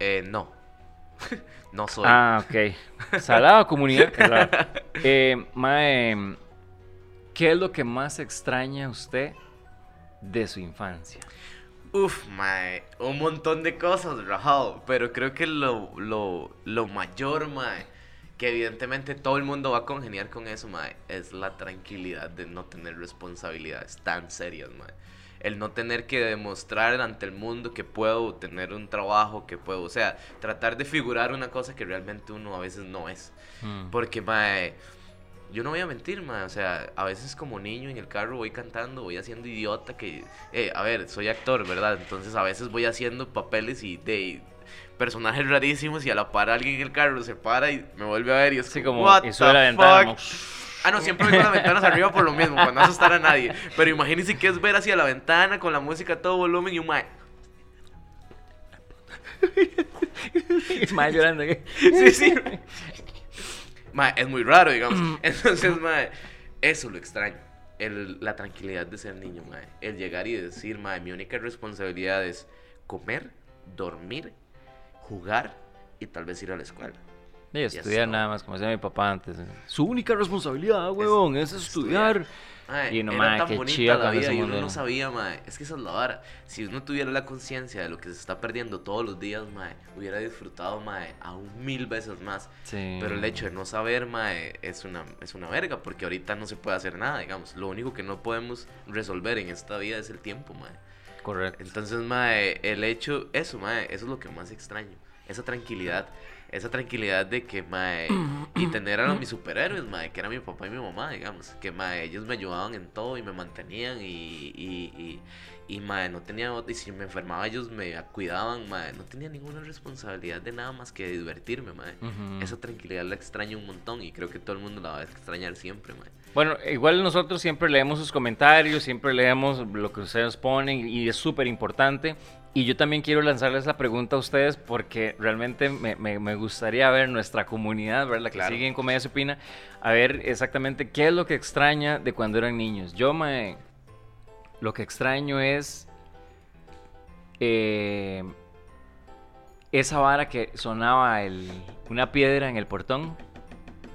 Speaker 2: Eh, no. [laughs] no soy.
Speaker 1: Ah, ok. Salado comunidad. [laughs] Eh, mae, ¿qué es lo que más extraña usted de su infancia?
Speaker 2: Uf, mae. Un montón de cosas, Rahal. Pero creo que lo, lo, lo mayor, mae, que evidentemente todo el mundo va a congeniar con eso, mae, es la tranquilidad de no tener responsabilidades tan serias, mae. El no tener que demostrar ante el mundo que puedo tener un trabajo, que puedo, o sea, tratar de figurar una cosa que realmente uno a veces no es.
Speaker 1: Mm.
Speaker 2: Porque, mae, yo no voy a mentir, mae. O sea, a veces como niño en el carro voy cantando, voy haciendo idiota que... eh, a ver, soy actor, ¿verdad? Entonces a veces voy haciendo papeles y de personajes rarísimos y a la par alguien en el carro se para y me vuelve a ver y es como,
Speaker 1: como,
Speaker 2: "What the
Speaker 1: ventana.
Speaker 2: fuck?". Ah, no, siempre vengo con las ventanas arriba por lo mismo, para no asustar a nadie. Pero imagínense que es ver hacia la ventana con la música a todo volumen y un mae... [laughs]
Speaker 1: mae llorando. ¿qué?
Speaker 2: Sí, sí. Mae, es muy raro, digamos. Entonces, mae, eso lo extraño. el, la tranquilidad de ser niño, mae. El llegar y decir, mae, mi única responsabilidad es comer, dormir, jugar y tal vez ir a la escuela.
Speaker 1: Y estudiar nada más, como decía mi papá antes. Su única responsabilidad, huevón, es, estudiar.
Speaker 2: Mae,
Speaker 1: Y no,
Speaker 2: era
Speaker 1: mae,
Speaker 2: tan
Speaker 1: qué
Speaker 2: bonita la
Speaker 1: cuando
Speaker 2: vida y uno no sabía, mae. Es que esa es la vara. Si uno tuviera la conciencia de lo que se está perdiendo todos los días, mae, hubiera disfrutado, mae, aún mil veces más.
Speaker 1: Sí.
Speaker 2: Pero el hecho de no saber, mae, es una, es una verga, porque ahorita no se puede hacer nada, digamos. Lo único que no podemos resolver en esta vida es el tiempo, mae.
Speaker 1: Correcto.
Speaker 2: Entonces, mae, el hecho, eso, mae, eso es lo que más extraño. Esa tranquilidad, esa tranquilidad de que, mae, [clears throat] y tener a mis superhéroes, mae, que era mi papá y mi mamá, digamos. Que, mae, ellos me ayudaban en todo y me mantenían y, y, y, y, mae, no tenía, y si me enfermaba ellos me cuidaban, mae, no tenía ninguna responsabilidad de nada más que divertirme, mae.
Speaker 1: Ujú.
Speaker 2: Esa tranquilidad la extraño un montón y creo que todo el mundo la va a extrañar siempre, mae.
Speaker 1: Bueno, igual nosotros siempre leemos sus comentarios, siempre leemos lo que ustedes ponen y es súper importante. Y yo también quiero lanzarles la pregunta a ustedes porque realmente me, me- me gustaría ver nuestra comunidad, ver la que
Speaker 2: Claro.
Speaker 1: sigue en Comedia Supina, a ver exactamente qué es lo que extraña de cuando eran niños. Yo me... Lo que extraño es... eh, esa vara que sonaba el- una piedra en el portón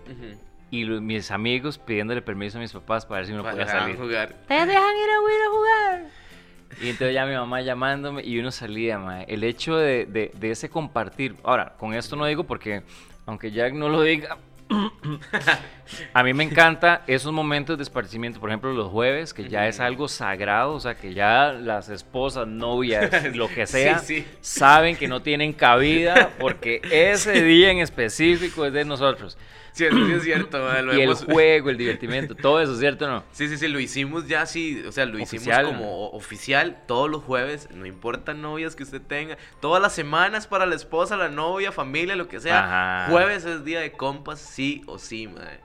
Speaker 2: Ujú.
Speaker 1: y los- mis amigos pidiéndole permiso a mis papás para ver si uno
Speaker 2: Para
Speaker 1: podía salir.
Speaker 2: jugar.
Speaker 1: ¡Te dejan ir a ir a jugar! Y entonces ya mi mamá llamándome y uno salía, mae. El hecho de, de- de ese compartir. Ahora, con esto no digo porque, aunque Jack no lo diga, [coughs] a mí me encanta esos momentos de esparcimiento. Por ejemplo, los jueves, que ya es algo sagrado, o sea, que ya las esposas, novias, [laughs] lo que sea,
Speaker 2: Sí, sí.
Speaker 1: saben que no tienen cabida porque ese día en específico es de nosotros.
Speaker 2: Sí, eso sí es cierto, [clears throat] mae, lo
Speaker 1: Y el juego, el divertimiento, todo eso, ¿cierto o no?
Speaker 2: Sí, sí, sí, lo hicimos ya así, o sea, lo
Speaker 1: Oficial.
Speaker 2: hicimos como oficial todos los jueves, no importa novias que usted tenga, todas las semanas para la esposa, la novia, familia, lo que sea,
Speaker 1: Ajá.
Speaker 2: jueves es día de compas, sí o sí, madre.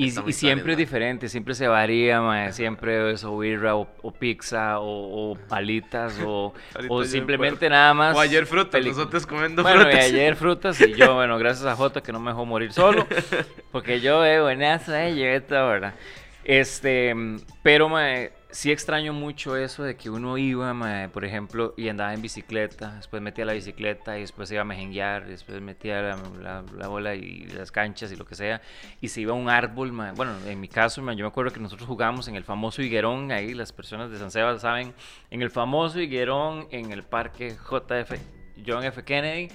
Speaker 1: Y, y siempre es diferente, siempre se varía, mae, siempre es o birra o, o pizza o, o [laughs] palitas o, o simplemente nada más.
Speaker 2: O ayer frutas, nosotros comiendo
Speaker 1: Bueno, y
Speaker 2: frutas.
Speaker 1: ayer frutas y yo, [laughs] bueno, gracias a Jota que no me dejó morir solo, porque yo veo buenazo, eh, llegué toda hora. Este, pero mae, sí extraño mucho eso de que uno iba, mae, por ejemplo, y andaba en bicicleta, después metía la bicicleta y después iba a mejenguear, después metía la, la- la bola y las canchas y lo que sea, y se iba a un árbol, bueno, en mi caso, mae, yo me acuerdo que nosotros jugábamos en el famoso higuerón, ahí las personas de San Sebas saben, en el famoso higuerón en el parque JF, John F. Kennedy,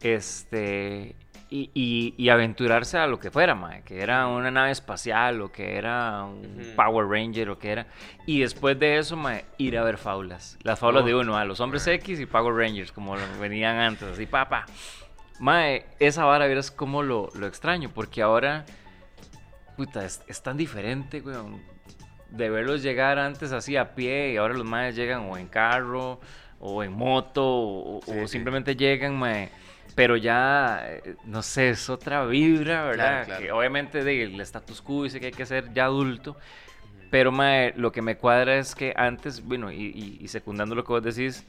Speaker 1: este, y, y- y aventurarse a lo que fuera, mae, que era una nave espacial o que era un. Power Ranger o que era. Y después de eso, mae, ir a ver faulas. Las faulas de uno, a los hombres X y Power Rangers, como venían antes, así, papá. Mae, esa vara, verás cómo lo, lo extraño, porque ahora, puta, es, es tan diferente, weón. De verlos llegar antes así a pie y ahora los maes llegan o en carro o en moto o, o
Speaker 2: Sí, sí.
Speaker 1: simplemente llegan, mae. Pero ya, eh, no sé, es otra vibra, ¿verdad?
Speaker 2: claro.
Speaker 1: Que obviamente de, el status quo dice que hay que ser ya adulto. Pero, mae, lo que me cuadra es que antes, bueno, y, y- y secundando lo que vos decís,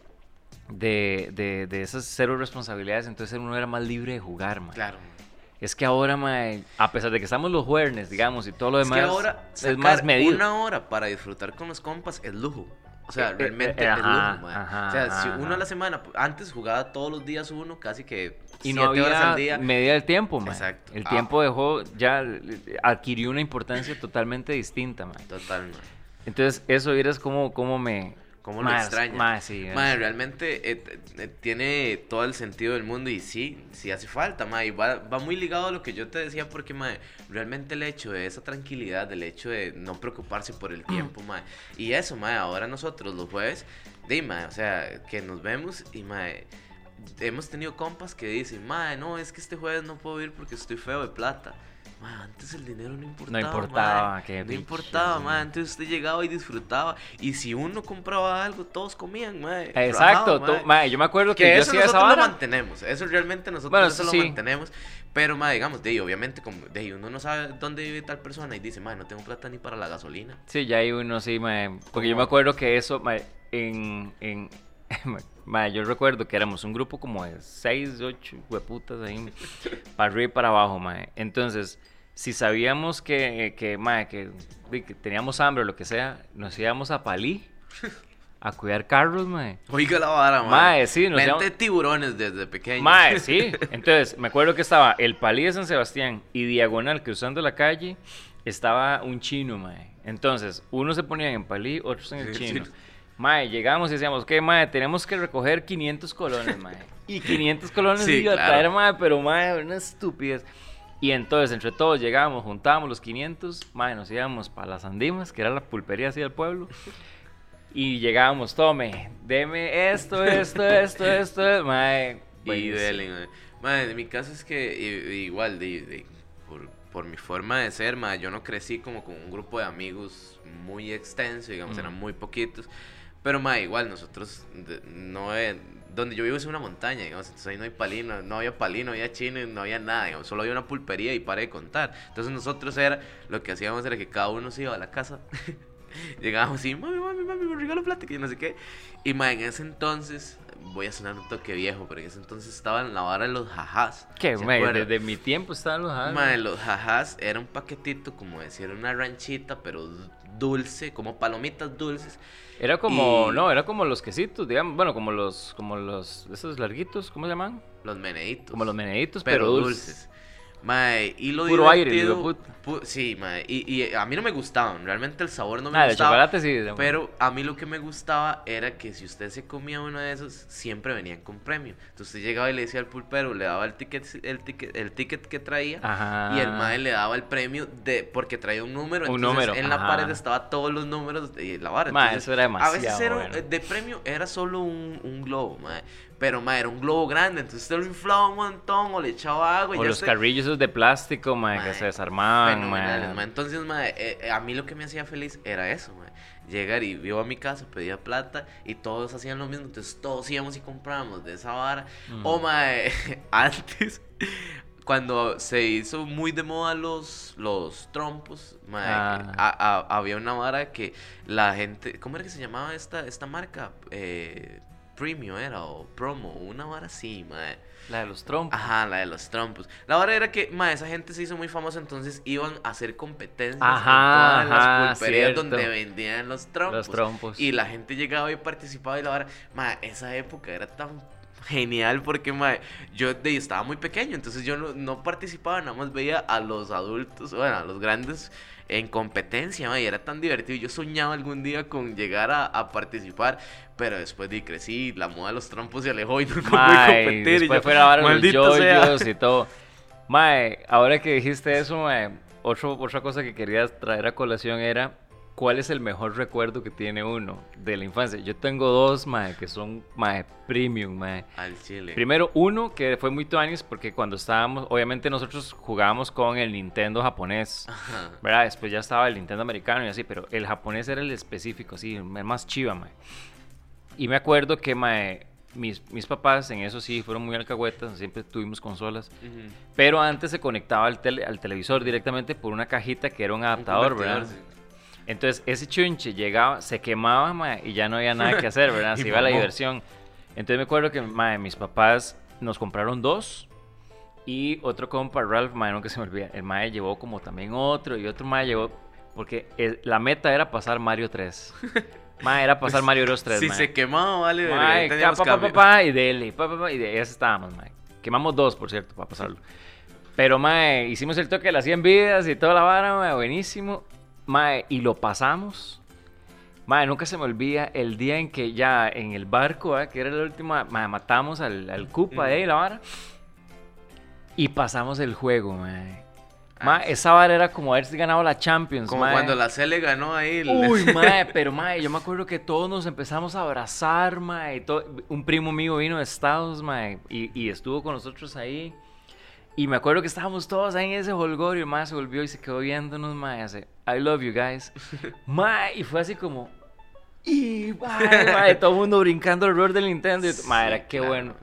Speaker 1: de, de, de esas cero responsabilidades, entonces uno era más libre de jugar, mae.
Speaker 2: Claro.
Speaker 1: Es que ahora, mae, a pesar de que estamos los jueves, digamos, y todo lo
Speaker 2: Es
Speaker 1: demás,
Speaker 2: que ahora
Speaker 1: es más medido.
Speaker 2: una hora para disfrutar con los compas es lujo. O sea,
Speaker 1: Eh, eh,
Speaker 2: realmente
Speaker 1: eh,
Speaker 2: es
Speaker 1: ajá,
Speaker 2: lujo, mae.
Speaker 1: ajá,
Speaker 2: O sea, si uno a la semana, antes jugaba todos los días uno, casi que
Speaker 1: Y no
Speaker 2: siete horas
Speaker 1: había
Speaker 2: al día.
Speaker 1: medida del tiempo, mae.
Speaker 2: Exacto.
Speaker 1: El
Speaker 2: Ah.
Speaker 1: tiempo dejó, ya eh, adquirió una importancia totalmente distinta, mae.
Speaker 2: Total, mae.
Speaker 1: Entonces, eso vieras cómo, cómo me...
Speaker 2: ¿Cómo lo extraña?
Speaker 1: mae, sí, es-
Speaker 2: realmente eh, tiene todo el sentido del mundo y sí, sí hace falta, mae. y Va, va muy ligado a lo que yo te decía porque, mae, realmente el hecho de esa tranquilidad, el hecho de no preocuparse por el tiempo, mae. Y eso, mae, ahora nosotros los jueves, di, mae, o sea, que nos vemos y, mae, hemos tenido compas que dicen, mae, no, es que este jueves no puedo ir porque estoy feo de plata. Antes el dinero no importaba.
Speaker 1: importaba,
Speaker 2: mae.
Speaker 1: qué
Speaker 2: No importaba,
Speaker 1: sí.
Speaker 2: mae. Antes usted llegaba y disfrutaba. Y si uno compraba algo, todos comían.
Speaker 1: Exacto,
Speaker 2: Rajado,
Speaker 1: tú-
Speaker 2: mae.
Speaker 1: mae, yo me acuerdo que,
Speaker 2: Que
Speaker 1: yo
Speaker 2: eso
Speaker 1: hacía esa
Speaker 2: nosotros lo
Speaker 1: vara.
Speaker 2: mantenemos. Eso realmente nosotros
Speaker 1: Bueno,
Speaker 2: eso
Speaker 1: eso
Speaker 2: lo
Speaker 1: sí.
Speaker 2: mantenemos. Pero, mae, digamos, de ahí, obviamente, como de ahí uno no sabe dónde vive tal persona y dice, mae, no tengo plata ni para la gasolina.
Speaker 1: Sí, ya hay uno, sí, mae, porque yo
Speaker 2: ¿Cómo?
Speaker 1: me acuerdo que eso, mae, en, en, [laughs] mae, yo recuerdo que éramos un grupo como de seis, ocho hueputas ahí, para arriba y para abajo, mae. Entonces, si sabíamos que, que, mae, que, teníamos hambre o lo que sea, nos íbamos a Palí a cuidar carros, mae.
Speaker 2: Oiga la vara, mae.
Speaker 1: Mae, sí, nos
Speaker 2: Mente tiburones desde pequeño.
Speaker 1: Mae, [laughs] sí. Entonces, me acuerdo que estaba el Palí de San Sebastián y diagonal cruzando la calle estaba un chino, mae. Entonces, unos se ponían en Palí, otros en el
Speaker 2: Sí,
Speaker 1: chino.
Speaker 2: sí.
Speaker 1: Mae, llegamos y decíamos, ¿qué, mae? Tenemos que recoger 500 colones, mae. [laughs] Y 500 colones
Speaker 2: Sí,
Speaker 1: iba a
Speaker 2: claro.
Speaker 1: traer, mae, pero, mae, una estupidez. Y entonces, entre todos llegábamos, juntábamos los 500, mae, nos íbamos para las Andimas, que era la pulpería así del pueblo. Y llegábamos, tome, deme esto, esto, esto, esto, [laughs] mae.
Speaker 2: Y dele, mae. Mae, en mi caso es que igual, de, de- por, por mi forma de ser, mae, yo no crecí como con un grupo de amigos muy extenso, digamos,
Speaker 1: Mm.
Speaker 2: eran muy poquitos. Pero, mae, igual, nosotros, no eh, donde yo vivo es una montaña, digamos, entonces ahí no hay palino, no había palino, no había chino, no había nada, digamos, solo había una pulpería y para de contar. Entonces nosotros era, lo que hacíamos era que cada uno se iba a la casa. [laughs] Llegábamos y, mami, mami, mami, me regalo que yo no sé qué. Y, mae, en ese entonces, voy a sonar un toque viejo, pero en ese entonces estaban la vara de los jajás.
Speaker 1: Que,
Speaker 2: ¿se
Speaker 1: mae,
Speaker 2: acuerdan?
Speaker 1: desde mi tiempo estaban los jajás,
Speaker 2: Mae, los jajás era un paquetito, como decir, una ranchita, pero dulce, como palomitas dulces.
Speaker 1: Era como,
Speaker 2: Y-
Speaker 1: no, era como los quesitos, digamos, bueno, como los, como los, esos larguitos, ¿cómo se llaman?
Speaker 2: Los meneitos.
Speaker 1: Como los meneditos,
Speaker 2: pero,
Speaker 1: pero, dulces.
Speaker 2: dulces. Mae, y lo
Speaker 1: Puro aire,
Speaker 2: divertido...
Speaker 1: de puta.
Speaker 2: pu- sí, mae, y, y a mí no me gustaban, realmente el sabor no me
Speaker 1: Ah, de
Speaker 2: gustaba.
Speaker 1: chocolate sí. de-
Speaker 2: Pero a mí lo que me gustaba era que si usted se comía uno de esos, siempre venían con premio. Entonces usted llegaba y le decía al pulpero, le daba el ticket, el ticket, el ticket que traía.
Speaker 1: Ajá.
Speaker 2: Y el mae le daba el premio de porque traía un número.
Speaker 1: Un
Speaker 2: entonces
Speaker 1: número,
Speaker 2: En la
Speaker 1: ajá.
Speaker 2: pared estaba todos los números de la vara.
Speaker 1: Mae,
Speaker 2: entonces,
Speaker 1: eso era
Speaker 2: A veces
Speaker 1: demasiado
Speaker 2: era,
Speaker 1: bueno.
Speaker 2: eh, de premio era solo un, un globo, mae. Pero mae, era un globo grande. Entonces usted lo inflaba un montón o le echaba agua. y
Speaker 1: O
Speaker 2: ya
Speaker 1: los
Speaker 2: usted-
Speaker 1: carrillos esos de plástico, mae, que se desarmaban, mae.
Speaker 2: Entonces, mae, eh, eh, a mí lo que me hacía feliz era eso, mae. Llegar y iba a mi casa, pedía plata y todos hacían lo mismo. Entonces todos íbamos y comprábamos de esa vara.
Speaker 1: Mm.
Speaker 2: O, mae, [laughs] antes, cuando se hizo muy de moda los, los trompos, mae,
Speaker 1: Ah.
Speaker 2: a- a- había una vara que la gente. ¿Cómo era que se llamaba esta, esta marca? Eh, Premium era o promo, una vara así, mae.
Speaker 1: La de los trompos.
Speaker 2: Ajá, la de los trompos. La verdad era que, ma, esa gente se hizo muy famosa, entonces iban a hacer competencias
Speaker 1: Ajá,
Speaker 2: en todas
Speaker 1: ajá,
Speaker 2: las pulperías
Speaker 1: cierto.
Speaker 2: donde vendían los trompos.
Speaker 1: Los trompos.
Speaker 2: Y la gente llegaba y participaba y la verdad, ma, esa época era tan genial porque, ma, yo de, estaba muy pequeño, entonces yo no, no participaba, nada más veía a los adultos, bueno, a los grandes en competencia, ma, y era tan divertido. Yo soñaba algún día con llegar a, a participar, pero después de crecí, la moda de los trompos se alejó y [laughs] nunca pude
Speaker 1: Mae,
Speaker 2: competir. y
Speaker 1: después
Speaker 2: yo,
Speaker 1: fue de los y todo. [laughs] Mae, ahora que dijiste eso, mae, otro, otra cosa que quería traer a colación era cuál es el mejor recuerdo que tiene uno de la infancia. Yo tengo dos, mae, que son, mae, premium, mae.
Speaker 2: Al chile.
Speaker 1: Primero, uno que fue muy tuanis porque cuando estábamos, obviamente nosotros jugábamos con el Nintendo japonés,
Speaker 2: Ajá.
Speaker 1: ¿verdad? Después ya estaba el Nintendo americano y así, pero el japonés era el específico, así, el más chiva, mae. Y me acuerdo que, mae, mis, mis papás en eso sí fueron muy alcahuetas, siempre tuvimos consolas,
Speaker 2: Ujú.
Speaker 1: pero antes se conectaba al, tele- al televisor directamente por una cajita que era un adaptador,
Speaker 2: Un
Speaker 1: ¿verdad?
Speaker 2: sí.
Speaker 1: Entonces ese chunche llegaba, se quemaba, mae, y ya no había nada que hacer, ¿verdad? [laughs]
Speaker 2: Y
Speaker 1: Se iba la
Speaker 2: mamó.
Speaker 1: diversión. Entonces me acuerdo que, mae, mis papás nos compraron dos. Y otro compa, Ralph, mae, nunca se me olvida. El mae llevó como también otro. Y otro mae llevó. Porque el- la meta era pasar Mario 3. [laughs] Mae, era pasar Mario Bros 3.
Speaker 2: Si
Speaker 1: mae.
Speaker 2: se quemaba, vale,
Speaker 1: ca-
Speaker 2: teníamos
Speaker 1: pa, pa, pa, y dele, y de eso estábamos, mae. Quemamos dos, por cierto, para pasarlo. Pero, mae, hicimos el toque de las 100 vidas y toda la vara, mae, buenísimo. Mae, y lo pasamos. Mae, nunca se me olvida el día en que ya en el barco, ¿eh? que era la última, mae, matamos al, al Koopa de ahí, la vara. Y pasamos el juego, mae.
Speaker 2: Ah,
Speaker 1: esa vara era como haberse ganado la Champions,
Speaker 2: Como
Speaker 1: mae.
Speaker 2: cuando la Cele ganó ahí. el-
Speaker 1: Uy, [laughs] mae, pero mae, yo me acuerdo que todos nos empezamos a abrazar, mae. todo- un primo mío vino de Estados, mae, y, y estuvo con nosotros ahí. Y me acuerdo que estábamos todos ahí en ese holgorio, mae, se volvió y se quedó viéndonos, mae, hace, I love you guys. [laughs] Mae, y fue así como, y mae, mae, todo el mundo brincando alrededor del Nintendo.
Speaker 2: Sí,
Speaker 1: era qué
Speaker 2: claro.
Speaker 1: bueno.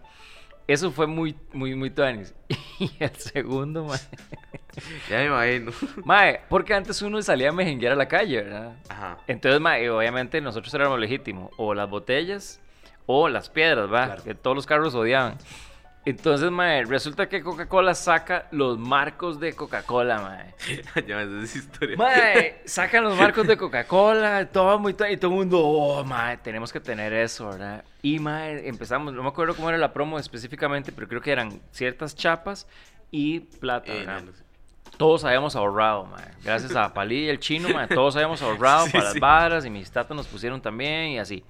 Speaker 1: Eso fue muy, muy, muy tuanis. [laughs] Y el segundo, mae. [laughs]
Speaker 2: Ya me imagino.
Speaker 1: Mae, porque antes uno salía a mejenguear a la calle, ¿verdad?
Speaker 2: Ajá.
Speaker 1: Entonces, ma, y obviamente nosotros éramos legítimos. O las botellas o las piedras, ¿va?
Speaker 2: Claro.
Speaker 1: Que todos los carros odiaban. Entonces, mae, resulta que Coca-Cola saca los marcos de Coca-Cola, mae. [laughs]
Speaker 2: ya me esa historia.
Speaker 1: Mae, [laughs] sacan los marcos de Coca-Cola, todo muy y todo el mundo, oh, mae, tenemos que tener eso, ¿verdad? Y mae, empezamos, no me acuerdo cómo era la promo específicamente, pero creo que eran ciertas chapas y plata,
Speaker 2: Eh,
Speaker 1: ¿verdad?
Speaker 2: no.
Speaker 1: Todos habíamos ahorrado, mae. Gracias a Palí y el chino, mae, todos habíamos ahorrado [laughs]
Speaker 2: Sí,
Speaker 1: para
Speaker 2: sí.
Speaker 1: las varas y mis tatas nos pusieron también y así.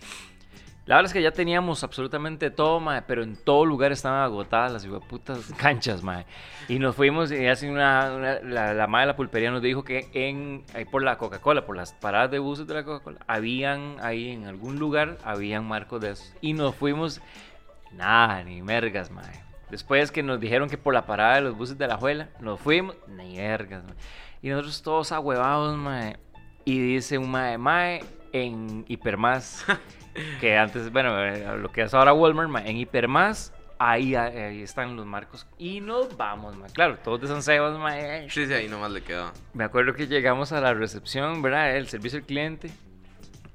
Speaker 1: La verdad es que ya teníamos absolutamente todo, mae, pero en todo lugar estaban agotadas las putas [laughs] canchas, mae. Y nos fuimos y así una, una- la, la madre de la pulpería nos dijo que en, ahí por la Coca-Cola, por las paradas de buses de la Coca-Cola, habían ahí en algún lugar, habían marcos de esos. Y nos fuimos, nada, ni mergas, mae. Después que nos dijeron que por la parada de los buses de la Juela, nos fuimos, ni vergas, mae. Y nosotros todos ahuevados, mae. Y dice un mae, mae, en Hipermás, que antes, bueno, eh, lo que es ahora Walmart, mae, en Hipermás, ahí, ahí están los marcos. Y nos vamos, mae. Claro, todos de San Sebas, mae.
Speaker 2: Sí, sí, ahí nomás le quedaba.
Speaker 1: Me acuerdo que llegamos a la recepción, ¿verdad? El servicio al cliente.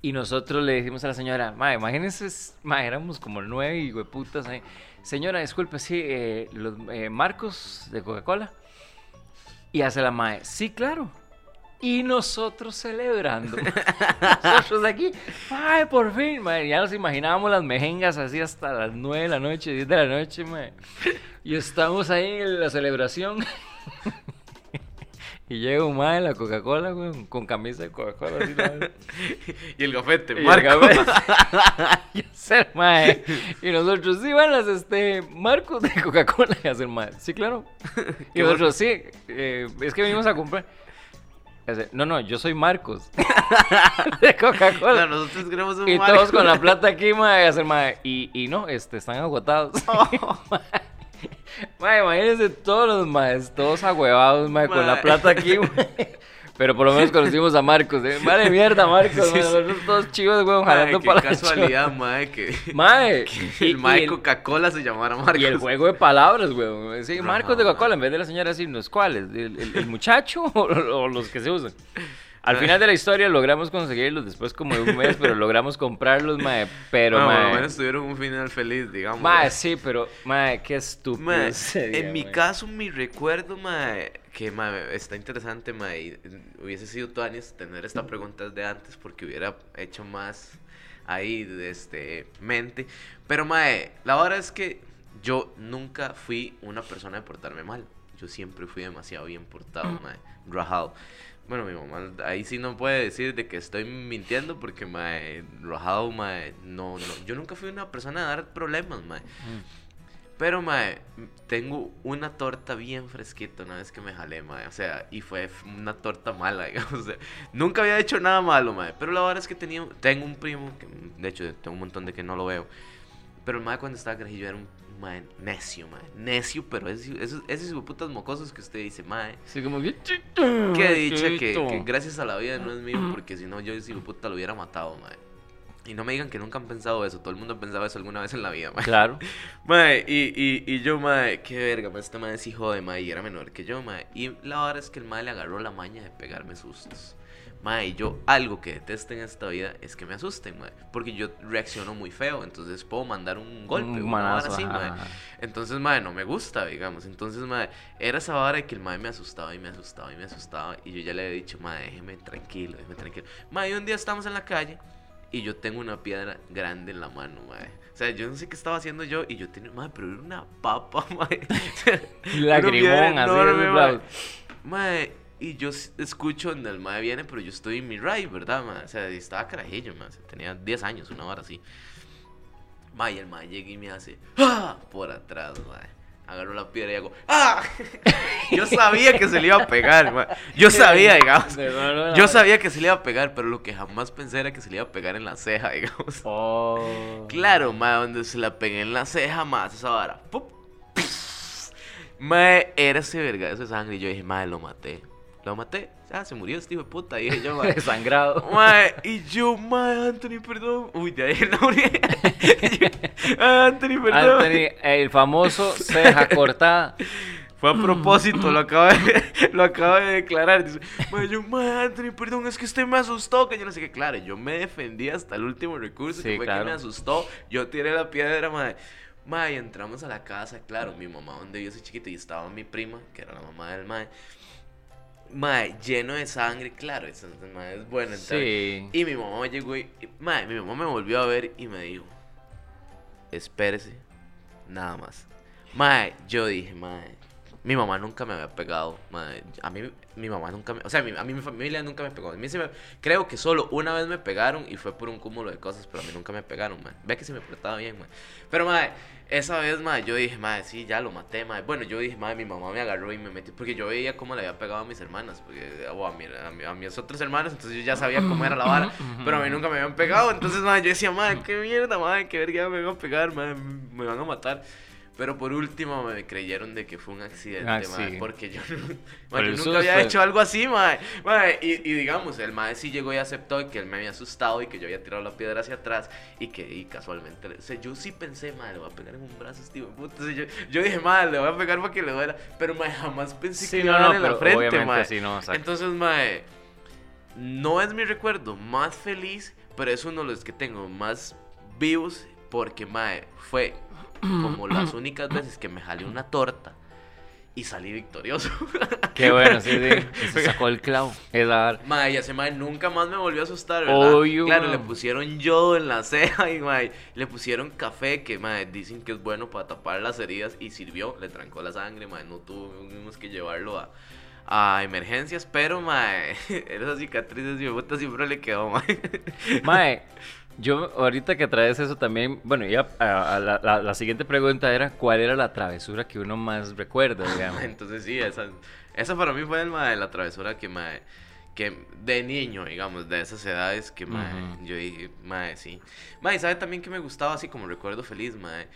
Speaker 1: Y nosotros le dijimos a la señora, ma, imagínense, ma, éramos como nueve y putas ahí. Señora, disculpe, sí, eh, los eh, marcos de Coca-Cola. Y hace la mae, sí, claro. Y nosotros celebrando. nosotros aquí, ay, por fin, mae. Ya nos imaginábamos las mejengas así hasta las 9 de la noche, 10 de la noche, mae. Y estamos ahí en la celebración. [laughs] y llega un mae de la Coca-Cola, güey, con camisa de Coca-Cola.
Speaker 2: Y el gafete,
Speaker 1: y el
Speaker 2: Marco.
Speaker 1: gabete. y hacer, mae. Y nosotros, sí, van las este, marcos de Coca-Cola. Y hacer, mae. Sí, claro. [laughs] Y nosotros, sí, eh, es que venimos a comprar. No, no, yo soy Marcos. [laughs] de Coca-Cola.
Speaker 2: nosotros queremos un
Speaker 1: Y
Speaker 2: Marco.
Speaker 1: todos con la plata aquí, mae. Hacer, mae. Y, y no, este, están agotados. [laughs] Mae, imagínense todos los maes, todos ahuevados, mae, con la
Speaker 2: Mae.
Speaker 1: plata aquí, [laughs] mae. Pero por lo menos conocimos a Marcos, ¿eh? Vale mierda, Marcos,
Speaker 2: Sí, sí.
Speaker 1: Nosotros todos chivos, weón, jalando
Speaker 2: qué
Speaker 1: para la
Speaker 2: casualidad, mae, que. [laughs]
Speaker 1: Mae.
Speaker 2: que el mae Coca-Cola se llamara Marcos.
Speaker 1: Y el juego de palabras, weón. Sí, Marcos de Coca-Cola, en vez de la señora decirnos, ¿cuáles? ¿El, el- el muchacho [laughs] o, o los que se usan? Al final de la historia logramos conseguirlos después como de un mes, pero logramos comprarlos, mae. Pero,
Speaker 2: Bueno, por lo
Speaker 1: mae.
Speaker 2: menos tuvieron un final feliz, digamos.
Speaker 1: Mae, sí, pero, mae, qué estúpido.
Speaker 2: Mae, en mi
Speaker 1: mae.
Speaker 2: caso, mi recuerdo, mae, que está interesante, mae, y hubiese sido Tuanis tener esta pregunta desde antes porque hubiera hecho más ahí de este mente. Pero mae, la verdad es que yo nunca fui una persona de portarme mal. Yo siempre fui demasiado bien portado, mae, rajado. Bueno, mi mamá ahí sí no puede decir de que estoy mintiendo porque, mae, rajado, mae, no, no, yo nunca fui una persona de dar problemas, mae.
Speaker 1: Mm.
Speaker 2: Pero, mae, tengo una torta bien fresquita una vez que me jalé, mae. O sea, y fue una torta mala, [laughs] digamos. O sea, nunca había hecho nada malo, mae. Pero la verdad es que tenía, tengo un primo, que de hecho tengo un montón de que no lo veo. Pero el mae cuando estaba carajillo era un mae necio, mae. Necio, pero esos, esos, esos hijueputas mocosos que usted dice, mae.
Speaker 1: Sí, como que...
Speaker 2: Qué dicha que,
Speaker 1: Chito.
Speaker 2: que gracias a la vida no es mío, porque si no yo ese hijueputa lo hubiera matado, mae. Y no me digan que nunca han pensado eso. Todo el mundo ha pensado eso alguna vez en la vida, [laughs] mae.
Speaker 1: Claro.
Speaker 2: Mae, y, y, y yo, mae, qué verga, mae, este mae es hijo de mae y era menor que yo, mae. Y la verdad es que el mae le agarró la maña de pegarme sustos. Mae, yo algo que detesto en esta vida es que me asusten, mae. Porque yo reacciono muy feo, entonces puedo mandar un golpe,
Speaker 1: Un manazo,
Speaker 2: así, mae. Entonces, mae, no me gusta, digamos. Entonces, mae, era esa vara de que el mae me asustaba y me asustaba y me asustaba. Y yo ya le he dicho, mae, déjeme tranquilo, déjeme tranquilo. Mae, y un día estamos en la calle y yo tengo una piedra grande en la mano, mae. O sea, yo no sé qué estaba haciendo yo y yo tenía, mae, pero era una papa, [laughs] mae. [laughs]
Speaker 1: Lagrimón, así,
Speaker 2: enorme, mae. Mae, y yo escucho donde el mae viene, pero yo estoy en mi ride, ¿verdad, mae? O sea, estaba carajillo, o sea, tenía 10 años, una hora así. Y el mae llega y me hace ¡Ah! por atrás, mae. Agarro la piedra y hago ¡Ah! [laughs] yo sabía que se le iba a pegar. Yo sabía, digamos. Yo sabía que se le iba a pegar, pero lo que jamás pensé era que se le iba a pegar en la ceja, [laughs] digamos.
Speaker 1: Oh.
Speaker 2: Claro, mae, donde se la pegué en la ceja, más esa vara. ¡pup! Mae, era ese verga de sangre. Y yo dije, mae, lo maté. Lo maté. Ya, se murió este hijo de puta. Y yo, [laughs] mae.
Speaker 1: Desangrado.
Speaker 2: Mae, y yo, mae, Anthony, perdón. Uy, de ahí no [laughs] Anthony, perdón.
Speaker 1: Anthony, el famoso ceja [laughs] cortada.
Speaker 2: Fue a propósito, lo acaba de, lo acaba de declarar. Dice, mae, yo, mae, Anthony, perdón, es que usted me asustó. Que yo no sé qué, claro, yo me defendí hasta el último recurso.
Speaker 1: Sí,
Speaker 2: que fue
Speaker 1: claro.
Speaker 2: que me asustó. Yo tiré la piedra, mae. Mae, entramos a la casa, claro, mi mamá donde yo soy chiquito y estaba mi prima, que era la mamá del mae. Mae, lleno de sangre, claro, esa mae es buena.
Speaker 1: Sí.
Speaker 2: Y mi mamá llegó y, mae, mi mamá me volvió a ver y me dijo, espérese, nada más. Mae, yo dije, mae, mi mamá nunca me había pegado, mae, a mí, mi mamá nunca me, o sea, a mí mi familia nunca me pegó. A mí sí me- creo que solo una vez me pegaron y fue por un cúmulo de cosas, pero a mí nunca me pegaron, mae. Ve que se me portaba bien, mae. Pero, mae, esa vez, mae, yo dije, mae, sí, ya lo maté, mae. Bueno, yo dije, mae, mi mamá me agarró y me metió, porque yo veía cómo le había pegado a mis hermanas, porque, o a, mi- a, mi- a mis otros hermanos, entonces yo ya sabía cómo era la vara, pero a mí nunca me habían pegado, entonces, mae, yo decía, mae, qué mierda, mae, qué verga me van a pegar, mae, me van a matar. Pero por último me creyeron de que fue un accidente,
Speaker 1: Ah, sí.
Speaker 2: porque yo, nunca había hecho algo así, mae. Mae, y, y digamos, el mae sí llegó y aceptó que él me había asustado y que yo había tirado la piedra hacia atrás y que y casualmente, o sea, yo sí pensé, mae, le voy a pegar en un brazo este hijo de puta. O sea, yo, yo dije, mae, le voy a pegar para que le duela, pero mae, jamás pensé
Speaker 1: Sí,
Speaker 2: que
Speaker 1: no,
Speaker 2: iba a
Speaker 1: no,
Speaker 2: en la frente, mae.
Speaker 1: sí, no.
Speaker 2: Entonces, mae, no es mi recuerdo más feliz, pero es uno de los que tengo más vivos porque, mae, fue como las únicas veces que me jalé una torta y salí victorioso. [laughs]
Speaker 1: Qué bueno, sí, sí. [laughs] Se sacó el clavo.
Speaker 2: Mae nunca más me volvió a asustar, ¿verdad?
Speaker 1: Obvio,
Speaker 2: claro, le pusieron yodo en la [laughs] ceja y mae, le pusieron café que mae, dicen que es bueno para tapar las heridas y sirvió, le trancó la sangre, mae, no tuvimos que llevarlo a, a emergencias, pero mae, esa cicatriz de mi puta siempre le quedó, mae.
Speaker 1: Mae, yo ahorita que traes eso también, bueno, ya a, a la, la- la siguiente pregunta era cuál era la travesura que uno más recuerda, [laughs] digamos.
Speaker 2: Entonces sí, esa, esa para mí fue el, la travesura que mae, que de niño, digamos, de esas edades que mae,
Speaker 1: Ujú.
Speaker 2: yo dije, mae, sí. Mae, ¿sabe también que me gustaba así como recuerdo feliz, mae?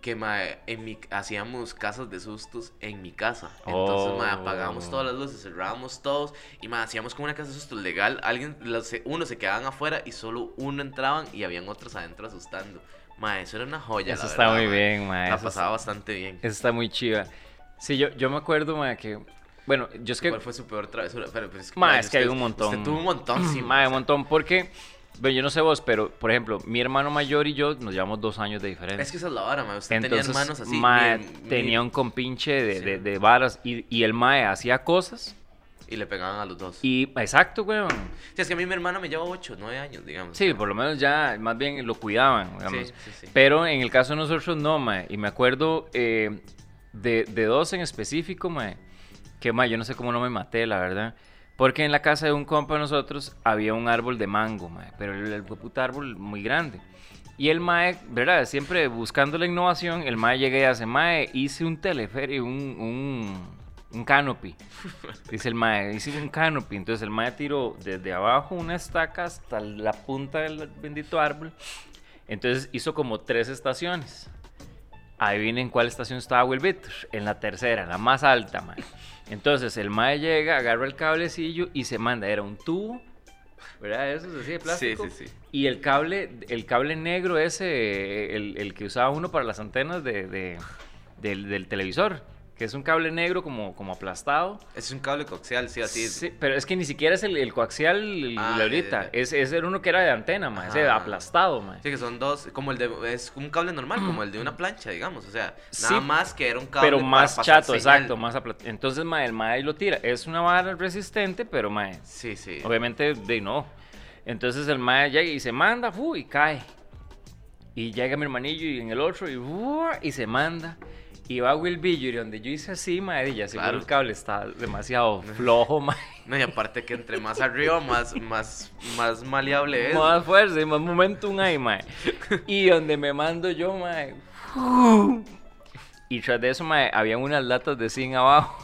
Speaker 2: Que mae, en mi, hacíamos casas de sustos en mi casa. Entonces, mae, apagábamos
Speaker 1: Oh.
Speaker 2: todas las luces, cerrábamos todos y mae, hacíamos como una casa de sustos legal. Alguien, los, uno se quedaban afuera y solo uno entraban y habían otros adentro asustando. Mae, eso era una joya,
Speaker 1: Eso
Speaker 2: la
Speaker 1: está
Speaker 2: verdad,
Speaker 1: muy
Speaker 2: mae.
Speaker 1: bien, mae.
Speaker 2: La
Speaker 1: eso
Speaker 2: pasaba bastante bien.
Speaker 1: Eso está muy chiva. Sí, yo, yo me acuerdo, mae, que... Bueno, yo es que...
Speaker 2: ¿Cuál fue su peor travesura? Pero, pero es que,
Speaker 1: Ma, es que hay un montón.
Speaker 2: Usted tuvo un montón, sí. [clears throat] Ma,
Speaker 1: un montón, porque... Bueno, yo no sé vos, pero, por ejemplo, mi hermano mayor y yo nos llevamos dos años de diferencia.
Speaker 2: Es que esa es la vara, ma. Usted
Speaker 1: Entonces,
Speaker 2: tenía hermanos así. mi- mi-
Speaker 1: tenía un compinche de,
Speaker 2: Sí.
Speaker 1: de, de varas y, y el mae hacía cosas
Speaker 2: Y le pegaban a los dos.
Speaker 1: y... Exacto, weón.
Speaker 2: Sí, es que a mí mi hermano me lleva 8, 9 años, digamos.
Speaker 1: Sí, por lo menos ya más bien lo cuidaban, digamos.
Speaker 2: Sí, sí, sí.
Speaker 1: Pero en el caso de nosotros no, mae. Y me acuerdo eh, de, de dos en específico, mae. Que, mae, yo no sé cómo no me maté, la verdad. Porque en la casa de un compa de nosotros había un árbol de mango, mae. Pero el, el puta árbol muy grande. Y el mae, ¿verdad? Siempre buscando la innovación, el mae llega y hace, mae, hice un teleferio, un, un, un canopy. [laughs] Dice el mae, hice un canopy. Entonces el mae tiró desde abajo una estaca hasta la punta del bendito árbol. Entonces hizo como tres estaciones. Adivinen cuál estación estaba Will Victor. En la tercera, la más alta, mae. Entonces el mae llega, agarra el cablecillo y se manda. Era un tubo, ¿verdad? Eso es así de
Speaker 2: Sí,
Speaker 1: plástico.
Speaker 2: sí, sí.
Speaker 1: Y el cable, el cable negro ese, el, el que usaba uno para las antenas de, de- del, del televisor, que es un cable negro como, como aplastado.
Speaker 2: Es un cable coaxial, sí, así.
Speaker 1: Sí, pero es que ni siquiera es el, el coaxial el
Speaker 2: Ah,
Speaker 1: de ahorita.
Speaker 2: ya.
Speaker 1: Es, ese era uno que era de antena, ma, ese aplastado, ma.
Speaker 2: Sí, que son dos, como el de, es un cable normal, como el de una plancha, digamos, o sea,
Speaker 1: Sí,
Speaker 2: nada más que era un cable
Speaker 1: Pero
Speaker 2: para
Speaker 1: más
Speaker 2: pasar
Speaker 1: chato,
Speaker 2: señal.
Speaker 1: exacto, más apla- Entonces, ma, el ma ahí lo tira. Es una vara resistente, pero ma,
Speaker 2: Sí, sí.
Speaker 1: obviamente de no. Entonces el ma llega y se manda, fu, y cae. Y llega mi hermanillo y en el otro y, fu, y se manda. Y va Will Billy, donde yo hice así, ma, y ya seguro
Speaker 2: Claro.
Speaker 1: el cable está demasiado [laughs] flojo, ma.
Speaker 2: No, y aparte que entre más arriba, más, más, más maleable es.
Speaker 1: Más fuerza y más momentum ahí, mae. Y donde me mando yo, mae. Y tras de eso, mae, había unas latas de zinc abajo.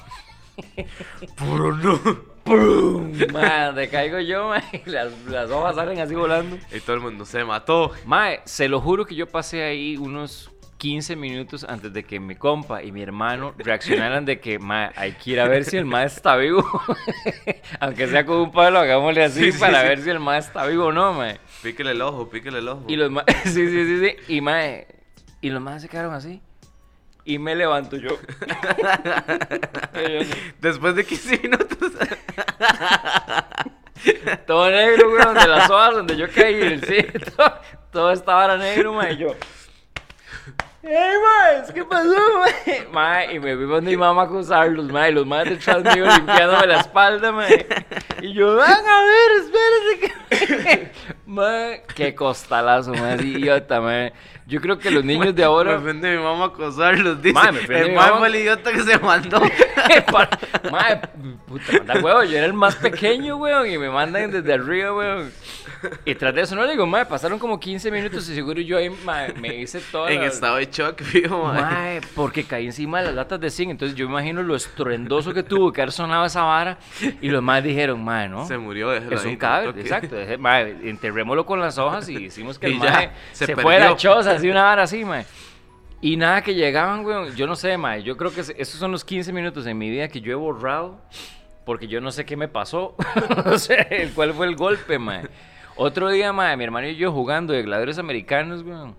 Speaker 2: Puro no.
Speaker 1: ¡Pum! Mae, donde caigo yo, y Las, las hojas salen así volando.
Speaker 2: Y todo el mundo se mató.
Speaker 1: Mae, se lo juro que yo pasé ahí unos 15 minutos antes de que mi compa y mi hermano reaccionaran de que, mae, hay que ir a ver si el mae está vivo. [laughs] Aunque sea con un palo, hagámosle así
Speaker 2: Sí, sí,
Speaker 1: para
Speaker 2: sí.
Speaker 1: ver si el mae está vivo o no, mae.
Speaker 2: Píquele el ojo, píquele el ojo.
Speaker 1: Y los más, [laughs] sí, sí, sí, sí. Y mae, y los más se quedaron así. Y me levanto yo. [laughs]
Speaker 2: Después de 15 minutos.
Speaker 1: todo negro, güey, donde las hojas donde yo caí, sí, todo, todo estaba negro, mae, y yo. ¡Ey, maes! ¿Qué pasó, mae? [laughs] Mae, y me fui donde mi mamá a acusarlos, mae. Y los maes detrás mío limpiándome la espalda, mae. Y yo, van a ver, espérense que... [laughs] mae, qué costalazo, mae. Idiota, mae. Yo creo que los niños de
Speaker 2: Me
Speaker 1: ahora...
Speaker 2: ofende mi mamá acosarlos, dice.
Speaker 1: Mae, me ofende
Speaker 2: el mae
Speaker 1: mamá.
Speaker 2: fue el idiota que se mandó. [laughs]
Speaker 1: Mae, puta, manda huevo, yo era el más pequeño, weón, y me mandan desde arriba, weón. Y tras de eso, no le digo, mae, pasaron como 15 minutos y seguro yo ahí, mae, me hice todo. [laughs]
Speaker 2: en estado de shock, fijo, mae.
Speaker 1: Mae, porque caí encima de las latas de zinc, entonces yo me imagino lo estruendoso que tuvo que haber sonado esa vara, y los más dijeron, mae, ¿no?
Speaker 2: Se murió, déjalo
Speaker 1: Es
Speaker 2: ahí,
Speaker 1: un cadáver, exacto. deje- mae, enterrémoslo con las hojas y hicimos que [laughs] el
Speaker 2: Y ya,
Speaker 1: mae
Speaker 2: se
Speaker 1: se, fuera choza, así una vara así, mae. Y nada que llegaban, weón. Yo no sé, mae. Yo creo que esos son los 15 minutos en mi vida que yo he borrado porque yo no sé qué me pasó. [laughs] no sé cuál fue el golpe, mae. Otro día, mae, mi hermano y yo jugando de gladiadores americanos, weón.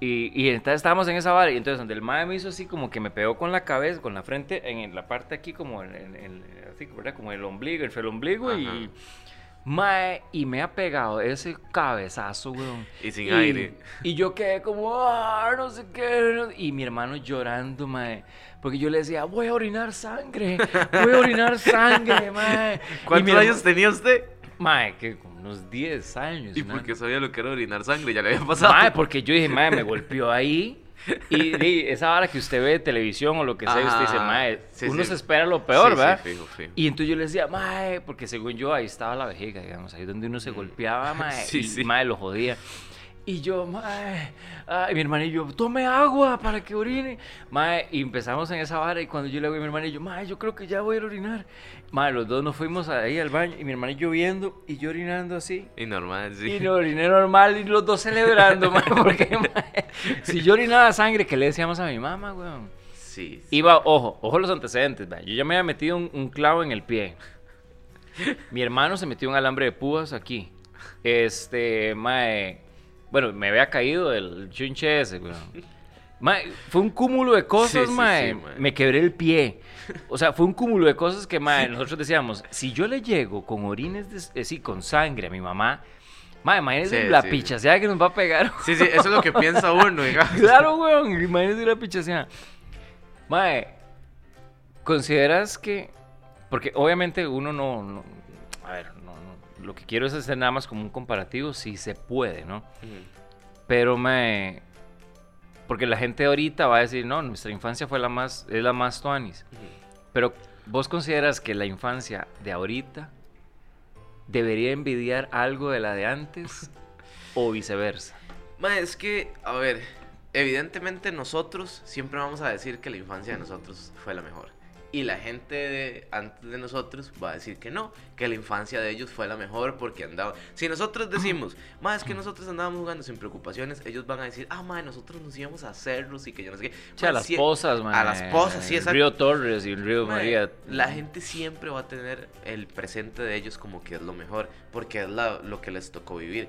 Speaker 1: Y, y entonces estábamos en esa vara y entonces donde el mae me hizo así como que me pegó con la cabeza, con la frente, en la parte aquí como en, en- en- así, ¿verdad? Como el ombligo, entre el ombligo y...
Speaker 2: Ajá.
Speaker 1: Mae, y me ha pegado ese cabezazo, weón.
Speaker 2: Y sin aire.
Speaker 1: Y yo quedé como, ah, no sé qué. no- Y mi hermano llorando, mae. Porque yo le decía, voy a orinar sangre. Voy a orinar sangre, [laughs] mae. Y
Speaker 2: ¿Cuántos años tenía usted?
Speaker 1: Mae, que como unos 10 años.
Speaker 2: ¿Y
Speaker 1: una-
Speaker 2: por qué sabía lo que era orinar sangre? Ya le había pasado.
Speaker 1: Mae, porque yo dije, mae, me golpeó ahí. Y, [laughs] y esa hora que usted ve de televisión o lo que sea, usted dice, mae,
Speaker 2: Sí,
Speaker 1: uno
Speaker 2: sí.
Speaker 1: se espera lo peor,
Speaker 2: Sí, sí,
Speaker 1: ¿verdad?
Speaker 2: fijo, fijo.
Speaker 1: Y entonces yo le decía, mae, porque según yo ahí estaba la vejiga, digamos, ahí donde uno se golpeaba, [laughs] mae,
Speaker 2: Mm. Sí,
Speaker 1: y
Speaker 2: sí.
Speaker 1: mae lo jodía. Y yo, mae, ay, mi hermanillo, tome agua para que orine. Mae, y empezamos en esa vara y cuando yo le digo a mi hermanillo, mae, yo creo que ya voy a orinar. Mae, los dos nos fuimos ahí al baño y mi hermanillo viendo y yo orinando así.
Speaker 2: Y normal, sí.
Speaker 1: Y no oriné normal y los dos celebrando, [laughs] mae, porque mae, si yo orinaba sangre, ¿qué le decíamos a mi mamá, weón?
Speaker 2: Sí. sí.
Speaker 1: Iba, ojo, ojo los antecedentes, mae. yo ya me había metido un, un clavo en el pie. Mi hermano se metió un alambre de púas aquí. Este, mae, bueno, me había caído el chunche ese, weón. Fue un cúmulo de cosas,
Speaker 2: Sí, sí,
Speaker 1: mae.
Speaker 2: sí, mae.
Speaker 1: Me quebré el pie. O sea, fue un cúmulo de cosas que, mae, nosotros decíamos, si yo le llego con orines, de, eh, sí, con sangre a mi mamá, mae, imagínese la pichaseada que nos va a pegar.
Speaker 2: Sí, sí, eso es lo que piensa uno, [laughs] digamos.
Speaker 1: Claro, weón, imagínese la pichaseada. Mae, ¿consideras que...? Porque obviamente uno no... no- a ver, lo que quiero es hacer nada más como un comparativo, si se puede, ¿no? Pero me... Porque la gente ahorita va a decir, no, nuestra infancia fue la más, es la más tuanis. Pero vos consideras que la infancia de ahorita debería envidiar algo de la de antes o viceversa.
Speaker 2: Ma, es que, a ver, evidentemente nosotros siempre vamos a decir que la infancia de nosotros fue la mejor. Y la gente de, antes de nosotros va a decir que no, que la infancia de ellos fue la mejor porque andaban. Si nosotros decimos, [clears throat] más es que nosotros andábamos jugando sin preocupaciones, ellos van a decir, ah, ma, nosotros nos íbamos a hacerlos y que yo no sé qué.
Speaker 1: O sea,
Speaker 2: Ma,
Speaker 1: las
Speaker 2: sí-
Speaker 1: pozas,
Speaker 2: A las pozas, sí, exacto.
Speaker 1: Río Torres y el Río
Speaker 2: Ma,
Speaker 1: María.
Speaker 2: La gente siempre va a tener el presente de ellos como que es lo mejor, porque es la- lo que les tocó vivir.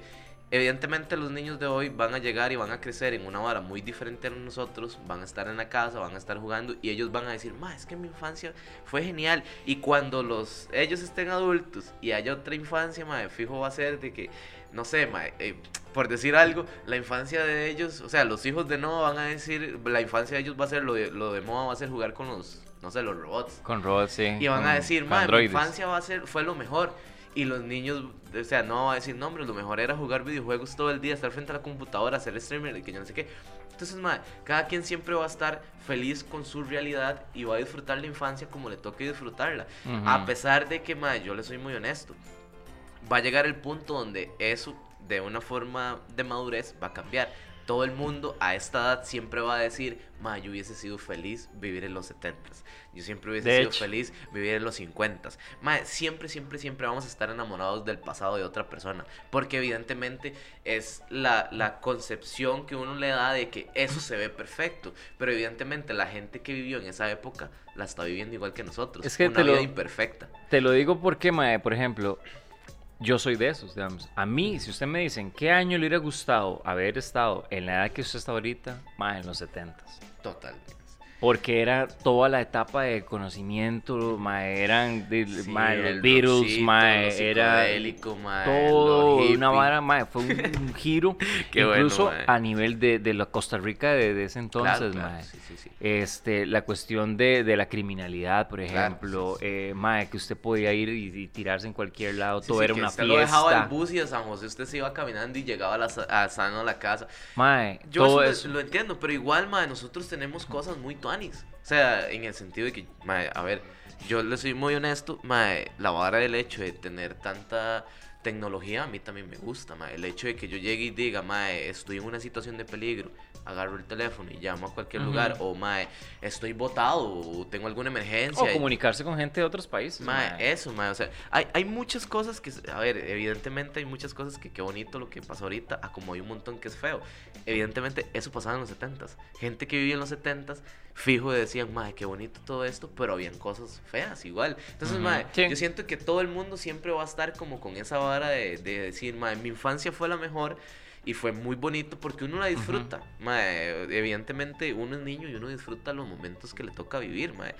Speaker 2: Evidentemente los niños de hoy van a llegar y van a crecer en una vara muy diferente a nosotros, van a estar en la casa, van a estar jugando y ellos van a decir, ma, es que mi infancia fue genial. Y cuando los, ellos estén adultos y haya otra infancia, ma, fijo va a ser de que, no sé, ma, eh, por decir algo, la infancia de ellos, o sea, los hijos de Noah van a decir, la infancia de ellos va a ser lo de, lo de moda, va a ser jugar con los, no sé, los robots.
Speaker 1: Con robots, sí.
Speaker 2: Y van a decir, madre, mi
Speaker 1: androides".
Speaker 2: infancia va a ser, fue lo mejor. Y los niños, o sea, no va a decir, no, hombre, lo mejor era jugar videojuegos todo el día, estar frente a la computadora, hacer streamer y que yo no sé qué. Entonces, madre, cada quien siempre va a estar feliz con su realidad y va a disfrutar la infancia como le toque disfrutarla. A pesar de que, madre, yo le soy muy honesto, va a llegar el punto donde eso, de una forma de madurez, va a cambiar. Todo el mundo a esta edad siempre va a decir, ma, yo hubiese sido feliz vivir en los 70 Yo siempre hubiese
Speaker 1: De
Speaker 2: sido
Speaker 1: hecho.
Speaker 2: feliz vivir en los 50 Ma, siempre, siempre, siempre vamos a estar enamorados del pasado de otra persona. Porque evidentemente es la, la concepción que uno le da de que eso se ve perfecto. Pero evidentemente la gente que vivió en esa época la está viviendo igual que nosotros.
Speaker 1: Es que
Speaker 2: una
Speaker 1: te lo-
Speaker 2: vida imperfecta.
Speaker 1: Te lo digo porque, mae, por ejemplo, yo soy de esos, digamos. A mí, si usted me dice en qué año le hubiera gustado haber estado en la edad que usted está ahorita, mae, en los 70
Speaker 2: Total.
Speaker 1: Porque era toda la etapa de conocimiento, mae, eran de,
Speaker 2: Sí,
Speaker 1: mae, los Beatles,
Speaker 2: rockcito, lo
Speaker 1: era
Speaker 2: mae,
Speaker 1: todo una vara, mae, fue un, un [laughs] giro,
Speaker 2: Qué bueno,
Speaker 1: incluso
Speaker 2: mae.
Speaker 1: a nivel de, de la Costa Rica de, de ese entonces,
Speaker 2: Claro, claro,
Speaker 1: mae.
Speaker 2: sí, sí, sí.
Speaker 1: Este, la cuestión de, de la criminalidad, por
Speaker 2: Claro,
Speaker 1: ejemplo,
Speaker 2: sí.
Speaker 1: eh, mae, que usted podía ir y, y tirarse en cualquier lado, todo era
Speaker 2: que
Speaker 1: una
Speaker 2: usted lo dejaba
Speaker 1: fiesta.
Speaker 2: el bus y a San José usted se iba caminando y llegaba a, la, a sano a la casa.
Speaker 1: Mae,
Speaker 2: Yo
Speaker 1: todo
Speaker 2: eso
Speaker 1: eso.
Speaker 2: Lo, entiendo, pero igual, mae, nosotros tenemos cosas muy O sea, en el sentido de que, a ver, yo le soy muy honesto, la vara del hecho de tener tanta tecnología a mí también me gusta, mae. El hecho de que yo llegue y diga, mae, estoy en una situación de peligro, agarro el teléfono y llamo a cualquier
Speaker 1: Ujú.
Speaker 2: lugar, o mae, estoy botado, o tengo alguna emergencia.
Speaker 1: O
Speaker 2: y-
Speaker 1: comunicarse con gente de otros países.
Speaker 2: Mae,
Speaker 1: mae.
Speaker 2: eso, mae, o sea, hay, hay muchas cosas que, a ver, evidentemente hay muchas cosas que qué bonito lo que pasa ahorita, a como hay un montón que es feo. Evidentemente eso pasaba en los 70s. Gente que vivía en los 70s, fijo decían, mae, qué bonito todo esto, pero habían cosas feas igual. Entonces,
Speaker 1: Ujú.
Speaker 2: mae,
Speaker 1: Sí.
Speaker 2: yo siento que todo el mundo siempre va a estar como con esa vara de, de decir, mae, mi infancia fue la mejor. Y fue muy bonito porque uno la disfruta. mae. evidentemente uno es niño y uno disfruta los momentos que le toca vivir. mae.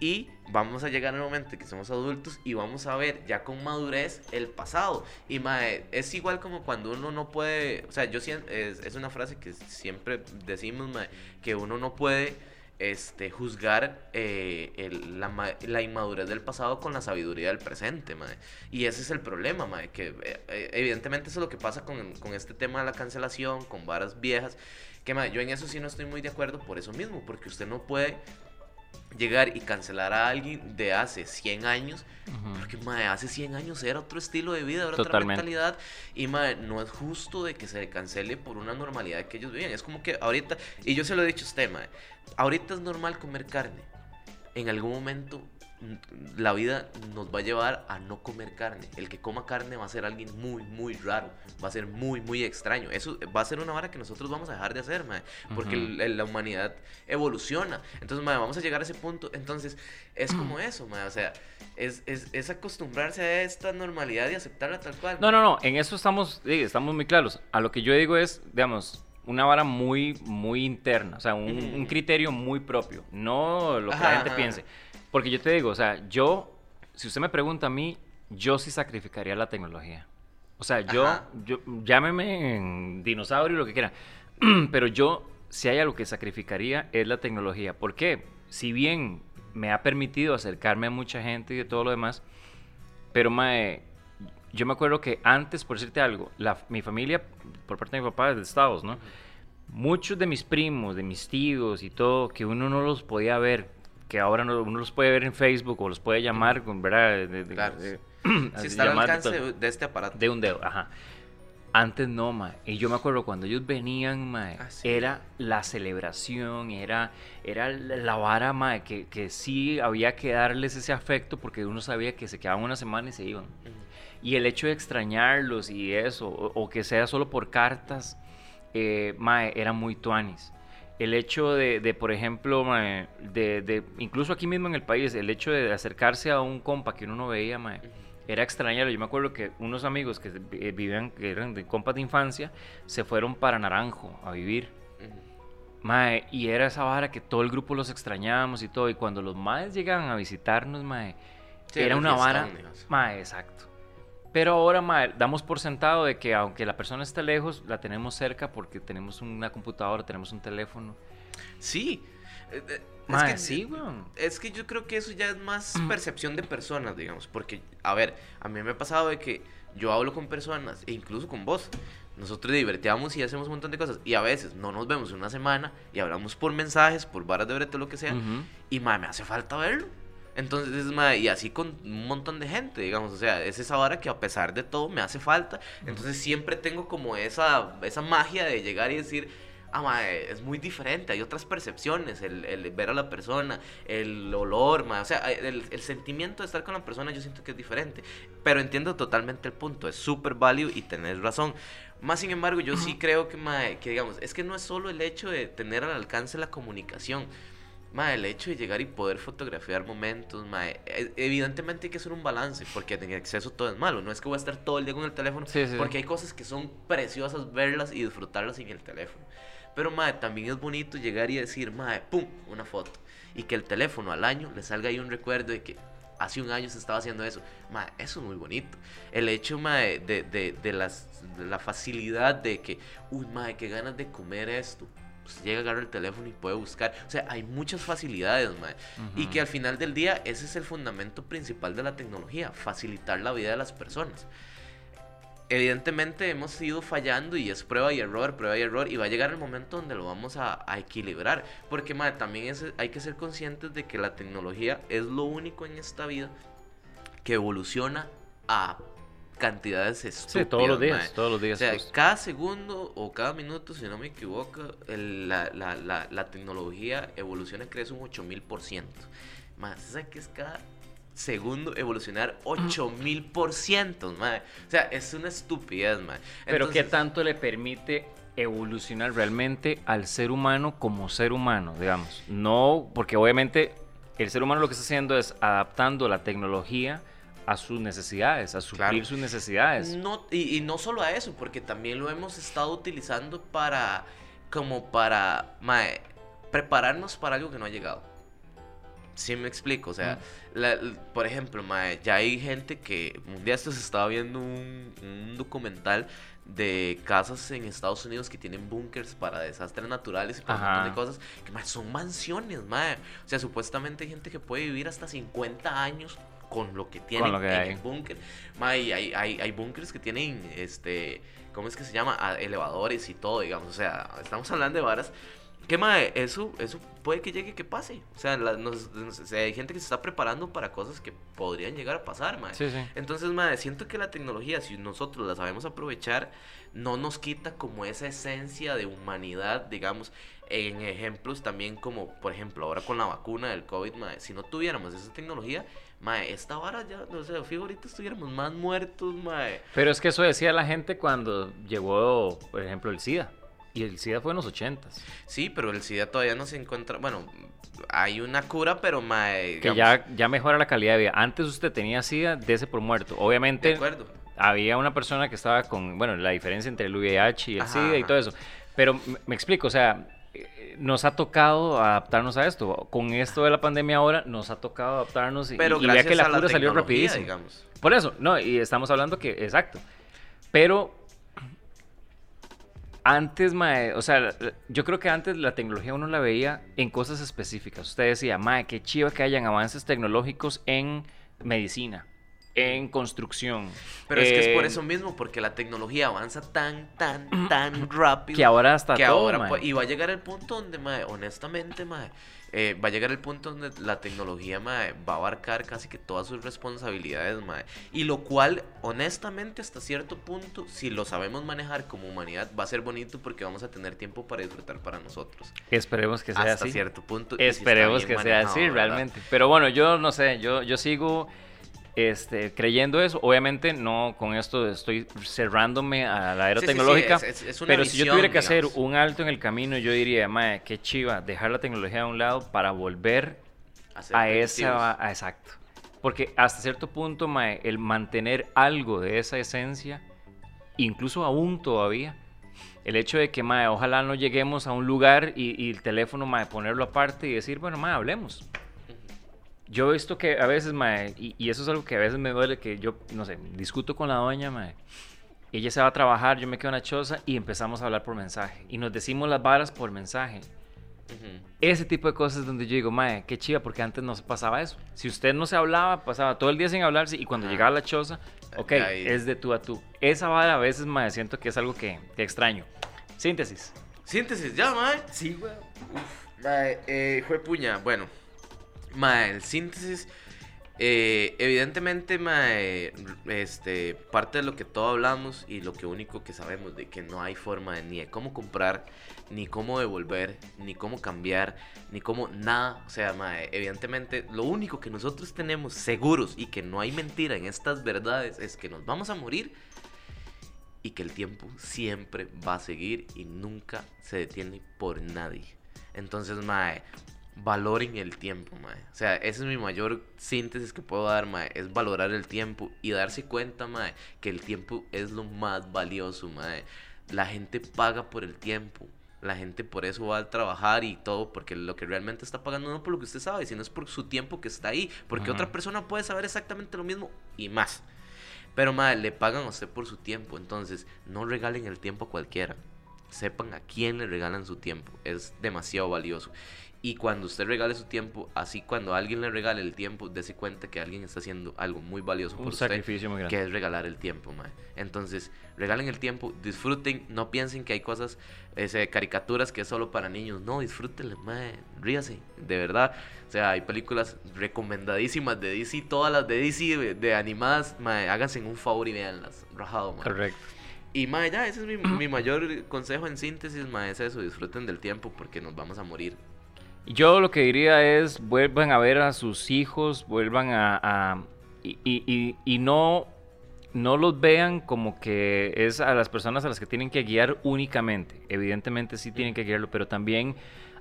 Speaker 2: Y vamos a llegar al momento en que somos adultos y vamos a ver ya con madurez el pasado. Y mae, es igual como cuando uno no puede, o sea, yo es, es una frase que siempre decimos, mae, que uno no puede este, juzgar eh, el- la, la inmadurez del pasado con la sabiduría del presente, mae. Y ese es el problema, mae, que eh, eh, evidentemente eso es lo que pasa con, con este tema de la cancelación, con varas viejas, que mae, yo en eso sí no estoy muy de acuerdo por eso mismo, porque usted no puede llegar y cancelar a alguien de hace 100 años,
Speaker 1: Ujú.
Speaker 2: porque mae, hace 100 años era otro estilo de vida, era otra
Speaker 1: Totalmente.
Speaker 2: mentalidad, y mae, no es justo de que se le cancele por una normalidad que ellos vivían. Es como que ahorita, y yo se lo he dicho a usted, mae, ahorita es normal comer carne. En algún momento la vida nos va a llevar a no comer carne. El que coma carne va a ser alguien muy, muy raro. Va a ser muy, muy extraño. Eso va a ser una vara que nosotros vamos a dejar de hacer, mae, Porque la humanidad evoluciona. Entonces, mae, vamos a llegar a ese punto. Entonces, es como [clears throat] eso, mae, O sea, es, es, es acostumbrarse a esta normalidad y aceptarla tal cual.
Speaker 1: No, no, no, en eso estamos, sí, estamos muy claros. A lo que yo digo es, digamos, una vara muy, muy interna, o sea, un, criterio muy propio, no lo que
Speaker 2: Ajá,
Speaker 1: la gente
Speaker 2: ajá.
Speaker 1: piense. Porque yo te digo, o sea, yo, si usted me pregunta a mí, yo sí sacrificaría la tecnología. O sea, yo, yo llámeme en dinosaurio, lo que quiera, [clears throat] pero yo, si hay algo que sacrificaría, es la tecnología. ¿Por qué? Si bien me ha permitido acercarme a mucha gente y de todo lo demás, pero mae, yo me acuerdo que antes, por decirte algo, la, mi familia, por parte de mi papá, es de Estados, ¿no? Muchos de mis primos, de mis tíos y todo, que uno no los podía ver, que ahora no- uno los puede ver en Facebook o los puede llamar, con ¿verdad? De, de-
Speaker 2: Claro,
Speaker 1: de- [clears throat]
Speaker 2: Si está al alcance
Speaker 1: todo.
Speaker 2: de, este aparato.
Speaker 1: De un dedo, ajá. Antes no, ma. Y yo me acuerdo cuando ellos venían, ma,
Speaker 2: Ah, sí.
Speaker 1: era la celebración, era, era la vara, ma, que, que sí había que darles ese afecto porque uno sabía que se quedaban una semana y se iban. Y el hecho de extrañarlos y eso, o, o que sea solo por cartas, eh, era muy tuanis. El hecho de, de, por ejemplo, mae, de, de- incluso aquí mismo en el país, el hecho de acercarse a un compa que uno no veía, mae, era extrañarlo. Yo me acuerdo que unos amigos que eh, vivían, que eran de compas de infancia, se fueron para Naranjo a vivir. Mae, y era esa vara que todo el grupo los extrañábamos y todo. Y cuando los maes llegaban a visitarnos, mae,
Speaker 2: Sí,
Speaker 1: era una vara. Mae, exacto. Pero ahora, mae, damos por sentado de que aunque la persona esté lejos, la tenemos cerca porque tenemos una computadora, tenemos un teléfono.
Speaker 2: Sí. Eh, eh, es que-
Speaker 1: sí, weón.
Speaker 2: Es que yo creo que eso ya es más percepción de personas, digamos. Porque, a ver, a mí me ha pasado de que yo hablo con personas, e incluso con vos. Nosotros divertíamos y hacemos un montón de cosas. Y a veces no nos vemos una semana y hablamos por mensajes, por varas de brete, lo que sea.
Speaker 1: Ujú.
Speaker 2: Y, mae, me hace falta verlo. Entonces, mae, y así con un montón de gente, digamos. O sea, es esa vara que a pesar de todo me hace falta. Entonces, siempre tengo como esa, esa magia de llegar y decir, ah, mae, es muy diferente. Hay otras percepciones. El, el ver a la persona, el olor, mae. O sea, el, el sentimiento de estar con la persona, yo siento que es diferente. Pero entiendo totalmente el punto. Es súper válido y tenés razón. Más sin embargo, yo sí creo que, mae, que digamos, es que no es solo el hecho de tener al alcance la comunicación. Mae, el hecho de llegar y poder fotografiar momentos, mae, e- evidentemente hay que hacer un balance, porque en exceso todo es malo. No es que voy a estar todo el día con el teléfono,
Speaker 1: Sí, sí.
Speaker 2: porque hay cosas que son preciosas verlas y disfrutarlas en el teléfono. Pero, mae, también es bonito llegar y decir, mae, pum, una foto. Y que el teléfono al año le salga ahí un recuerdo de que hace un año se estaba haciendo eso. Mae, eso es muy bonito. El hecho, mae, de, de, de, las, de la facilidad de que, uy, mae, qué ganas de comer esto. Pues llega, agarra el teléfono y puede buscar. O sea, hay muchas facilidades, mae. Y que al final del día ese es el fundamento principal de la tecnología, facilitar la vida de las personas evidentemente hemos ido fallando y es prueba y error, prueba y error, y va a llegar el momento donde lo vamos a, a equilibrar. Porque madre, también es, hay que ser conscientes de que la tecnología es lo único en esta vida que evoluciona a cantidades estúpidas.
Speaker 1: Sí, todos los días,
Speaker 2: mae.
Speaker 1: todos los días.
Speaker 2: O sea, cada segundo o cada minuto, si no me equivoco, el- la, la, la, la tecnología evoluciona y crece un 8000%. Más, ¿sabes qué es cada segundo evolucionar 8000%, madre? O sea, es una estupidez, madre.
Speaker 1: Pero ¿qué tanto le permite evolucionar realmente al ser humano como ser humano, digamos? No, porque obviamente el ser humano lo que está haciendo es adaptando la tecnología a sus necesidades, a suplir
Speaker 2: Claro.
Speaker 1: sus necesidades.
Speaker 2: No, y, y no solo a eso, porque también lo hemos estado utilizando para, como para, mae, prepararnos para algo que no ha llegado. Sí me explico, o sea, la- por ejemplo, mae, ya hay gente que, un día esto se estaba viendo un, un documental de casas en Estados Unidos que tienen búnkers para desastres naturales y para un montón de cosas, que mae, son mansiones, mae. O sea, supuestamente hay gente que puede vivir hasta 50 años con lo que tienen
Speaker 1: lo que
Speaker 2: en
Speaker 1: hay.
Speaker 2: el búnker. Mae, hay, hay, hay búnkers que tienen, este, ¿cómo es que se llama? Ah, elevadores y todo, digamos. O sea, estamos hablando de varas. Que, mae, eso, eso puede que llegue que pase. O sea, la- nos- nos- hay gente que se está preparando para cosas que podrían llegar a pasar, mae.
Speaker 1: Sí, sí.
Speaker 2: Entonces, madre, siento que la tecnología, si nosotros la sabemos aprovechar, no nos quita como esa esencia de humanidad, digamos, en ejemplos también como, por ejemplo, ahora con la vacuna del COVID, madre, si no tuviéramos esa tecnología, madre, esta vara ya, o sea, fijo, ahorita estuviéramos más muertos, madre.
Speaker 1: Pero es que eso decía la gente cuando llegó, por ejemplo, el SIDA. Y el SIDA fue en los ochentas.
Speaker 2: Sí, pero el SIDA todavía no se encuentra, bueno, hay una cura, pero, madre,
Speaker 1: Que
Speaker 2: digamos,
Speaker 1: ya, ya mejora la calidad de vida. Antes usted tenía SIDA, dese por muerto.
Speaker 2: de
Speaker 1: Obviamente
Speaker 2: acuerdo.
Speaker 1: había una persona que estaba con, bueno, la diferencia entre el VIH y el
Speaker 2: Ajá,
Speaker 1: SIDA y
Speaker 2: ajá.
Speaker 1: todo eso. Pero me, me explico, o sea, eh, nos ha tocado adaptarnos a esto. Con esto de la pandemia ahora, nos ha tocado adaptarnos y,
Speaker 2: Pero
Speaker 1: y que la cura salió rapidísimo.
Speaker 2: digamos.
Speaker 1: Por eso, no, y estamos hablando que, exacto. Pero antes, mae, o sea, yo creo que antes la tecnología uno la veía en cosas específicas. Usted decía, mae, qué chiva que hayan avances tecnológicos en medicina, en construcción.
Speaker 2: Pero es que es por
Speaker 1: en-
Speaker 2: eso mismo, porque la tecnología avanza tan, tan, tan [clears throat] rápido.
Speaker 1: Que ahora hasta
Speaker 2: que
Speaker 1: todo,
Speaker 2: ahora
Speaker 1: mae.
Speaker 2: pues, y va a llegar el punto donde mae, honestamente mae, eh, va a llegar el punto donde la tecnología mae, va a abarcar casi que todas sus responsabilidades mae. y lo cual honestamente hasta cierto punto si lo sabemos manejar como humanidad va a ser bonito porque vamos a tener tiempo para disfrutar para nosotros
Speaker 1: Esperemos que sea
Speaker 2: hasta
Speaker 1: así.
Speaker 2: cierto punto si
Speaker 1: Esperemos que sea así,
Speaker 2: ¿verdad?
Speaker 1: realmente. Pero bueno, yo no sé, yo, yo sigo este, creyendo eso. Obviamente no con esto estoy cerrándome a la era
Speaker 2: Sí, sí, sí,
Speaker 1: tecnológica.
Speaker 2: es- es-
Speaker 1: pero si yo tuviera que hacer un alto en el camino, yo diría, mae, qué chiva, dejar la tecnología a un lado para volver a
Speaker 2: primitivos.
Speaker 1: esa... a- exacto. Porque hasta cierto punto, mae, el mantener algo de esa esencia, incluso aún todavía, el hecho de que, mae, ojalá no lleguemos a un lugar y, y el teléfono, mae, ponerlo aparte y decir, bueno, mae, hablemos. Yo he visto que a veces, mae, y, y eso es algo que a veces me duele, que yo, no sé, discuto con la doña, mae. Ella se va a trabajar, yo me quedo en la choza y empezamos a hablar por mensaje. Y nos decimos las varas por mensaje. Ese tipo de cosas donde yo digo, mae, qué chiva, porque antes no se pasaba eso. Si usted no se hablaba, pasaba todo el día sin hablarse y cuando
Speaker 2: Ah.
Speaker 1: llegaba a la choza, ok,
Speaker 2: Ahí.
Speaker 1: es de tú a tú. Esa vara a veces, mae, siento que es algo que, que extraño. Síntesis.
Speaker 2: Síntesis, ya, mae.
Speaker 1: Sí, güey.
Speaker 2: Mae, eh, jue puña, bueno. Mae, el síntesis. eh, evidentemente, mae, este, parte de lo que todo hablamos y lo que único que sabemos de que no hay forma de, ni de cómo comprar, ni cómo devolver, ni cómo cambiar, ni cómo nada. O sea, mae, evidentemente, lo único que nosotros tenemos seguros y que no hay mentira en estas verdades es que nos vamos a morir y que el tiempo siempre va a seguir y nunca se detiene por nadie. Entonces, mae, valoren el tiempo, mae. O sea, esa es mi mayor síntesis que puedo dar, mae, es valorar el tiempo y darse cuenta, mae, que el tiempo es lo más valioso, mae. La gente paga por el tiempo, la gente por eso va a trabajar y todo, porque lo que realmente está pagando no por lo que usted sabe, sino es por su tiempo que está ahí, porque otra persona puede saber exactamente lo mismo y más. Pero, madre, le pagan a usted por su tiempo, entonces no regalen el tiempo a cualquiera. Sepan a quién le regalan su tiempo, es demasiado valioso. Y cuando usted regale su tiempo, así cuando alguien le regale el tiempo, dése cuenta que alguien está haciendo algo muy valioso por
Speaker 1: Un
Speaker 2: usted
Speaker 1: sacrificio muy grande.
Speaker 2: que es regalar el tiempo, mae. Entonces, regalen el tiempo, disfruten, no piensen que hay cosas, ese, caricaturas que es solo para niños. No, disfrútenle, mae, ríase, de verdad. O sea, hay películas recomendadísimas de DC, todas las de DC, de, de animadas, mae, háganse un favor y véanlas, rajado, mae.
Speaker 1: Correcto.
Speaker 2: Y mae, ya, ese es mi, mi [clears throat] mayor consejo en síntesis, mae, es eso, disfruten del tiempo porque nos vamos a morir.
Speaker 1: Yo lo que diría es, vuelvan a ver a sus hijos, vuelvan a... y- y no, no los vean como que es a las personas a las que tienen que guiar únicamente. Evidentemente sí tienen que guiarlo, pero también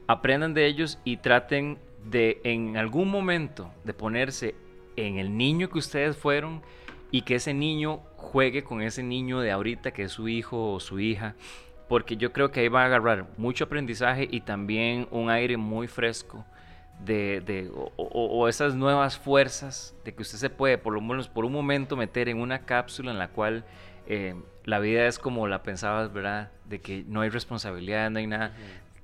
Speaker 1: aprendan de ellos y traten de en algún momento de ponerse en el niño que ustedes fueron y que ese niño juegue con ese niño de ahorita que es su hijo o su hija porque yo creo que ahí va a agarrar mucho aprendizaje y también un aire muy fresco de, de- o, esas nuevas fuerzas de que usted se puede por lo menos por un momento meter en una cápsula en la cual eh, la vida es como la pensabas, ¿verdad? De que no hay responsabilidad, no hay nada.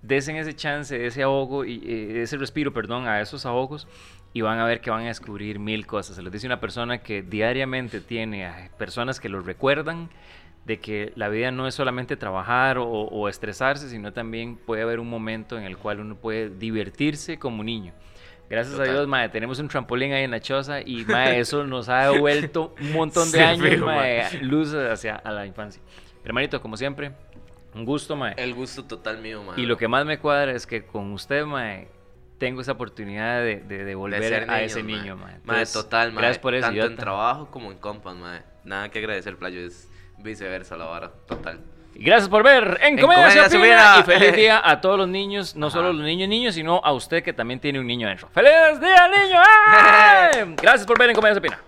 Speaker 1: Desen ese chance, ese ahogo, y eh, ese respiro, perdón, a esos ahogos y van a ver que van a descubrir mil cosas. Se los dice una persona que diariamente tiene a personas que los recuerdan de que la vida no es solamente trabajar o, o estresarse, sino también puede haber un momento en el cual uno puede divertirse como niño. Gracias a
Speaker 2: Total.
Speaker 1: Dios, mae, tenemos un trampolín ahí en la choza y mae, [laughs] eso nos ha devuelto un montón de
Speaker 2: Sí,
Speaker 1: años,
Speaker 2: fijo,
Speaker 1: mae, luz hacia a la infancia. Hermanito, como siempre, un gusto, mae.
Speaker 2: El gusto total mío, mae.
Speaker 1: Y lo que más me cuadra es que con usted, mae, tengo esa oportunidad de, de, de volver
Speaker 2: ser
Speaker 1: a ese
Speaker 2: mae.
Speaker 1: niño, mae.
Speaker 2: Mae,
Speaker 1: Entonces,
Speaker 2: total, mae.
Speaker 1: Gracias por eso,
Speaker 2: Tanto en trabajo como en compas, mae. Nada que agradecer, playo. Es viceversa la vara, total.
Speaker 1: Gracias por ver en
Speaker 2: En
Speaker 1: Comedia,
Speaker 2: Comedia se
Speaker 1: Opina.
Speaker 2: Opina.
Speaker 1: Y feliz día a todos los niños, no
Speaker 2: Ajá.
Speaker 1: solo los niños niños, sino a usted que también tiene un niño dentro. ¡Feliz día, niño! ¡Ay! [laughs] Gracias por ver en Comedia se Opina.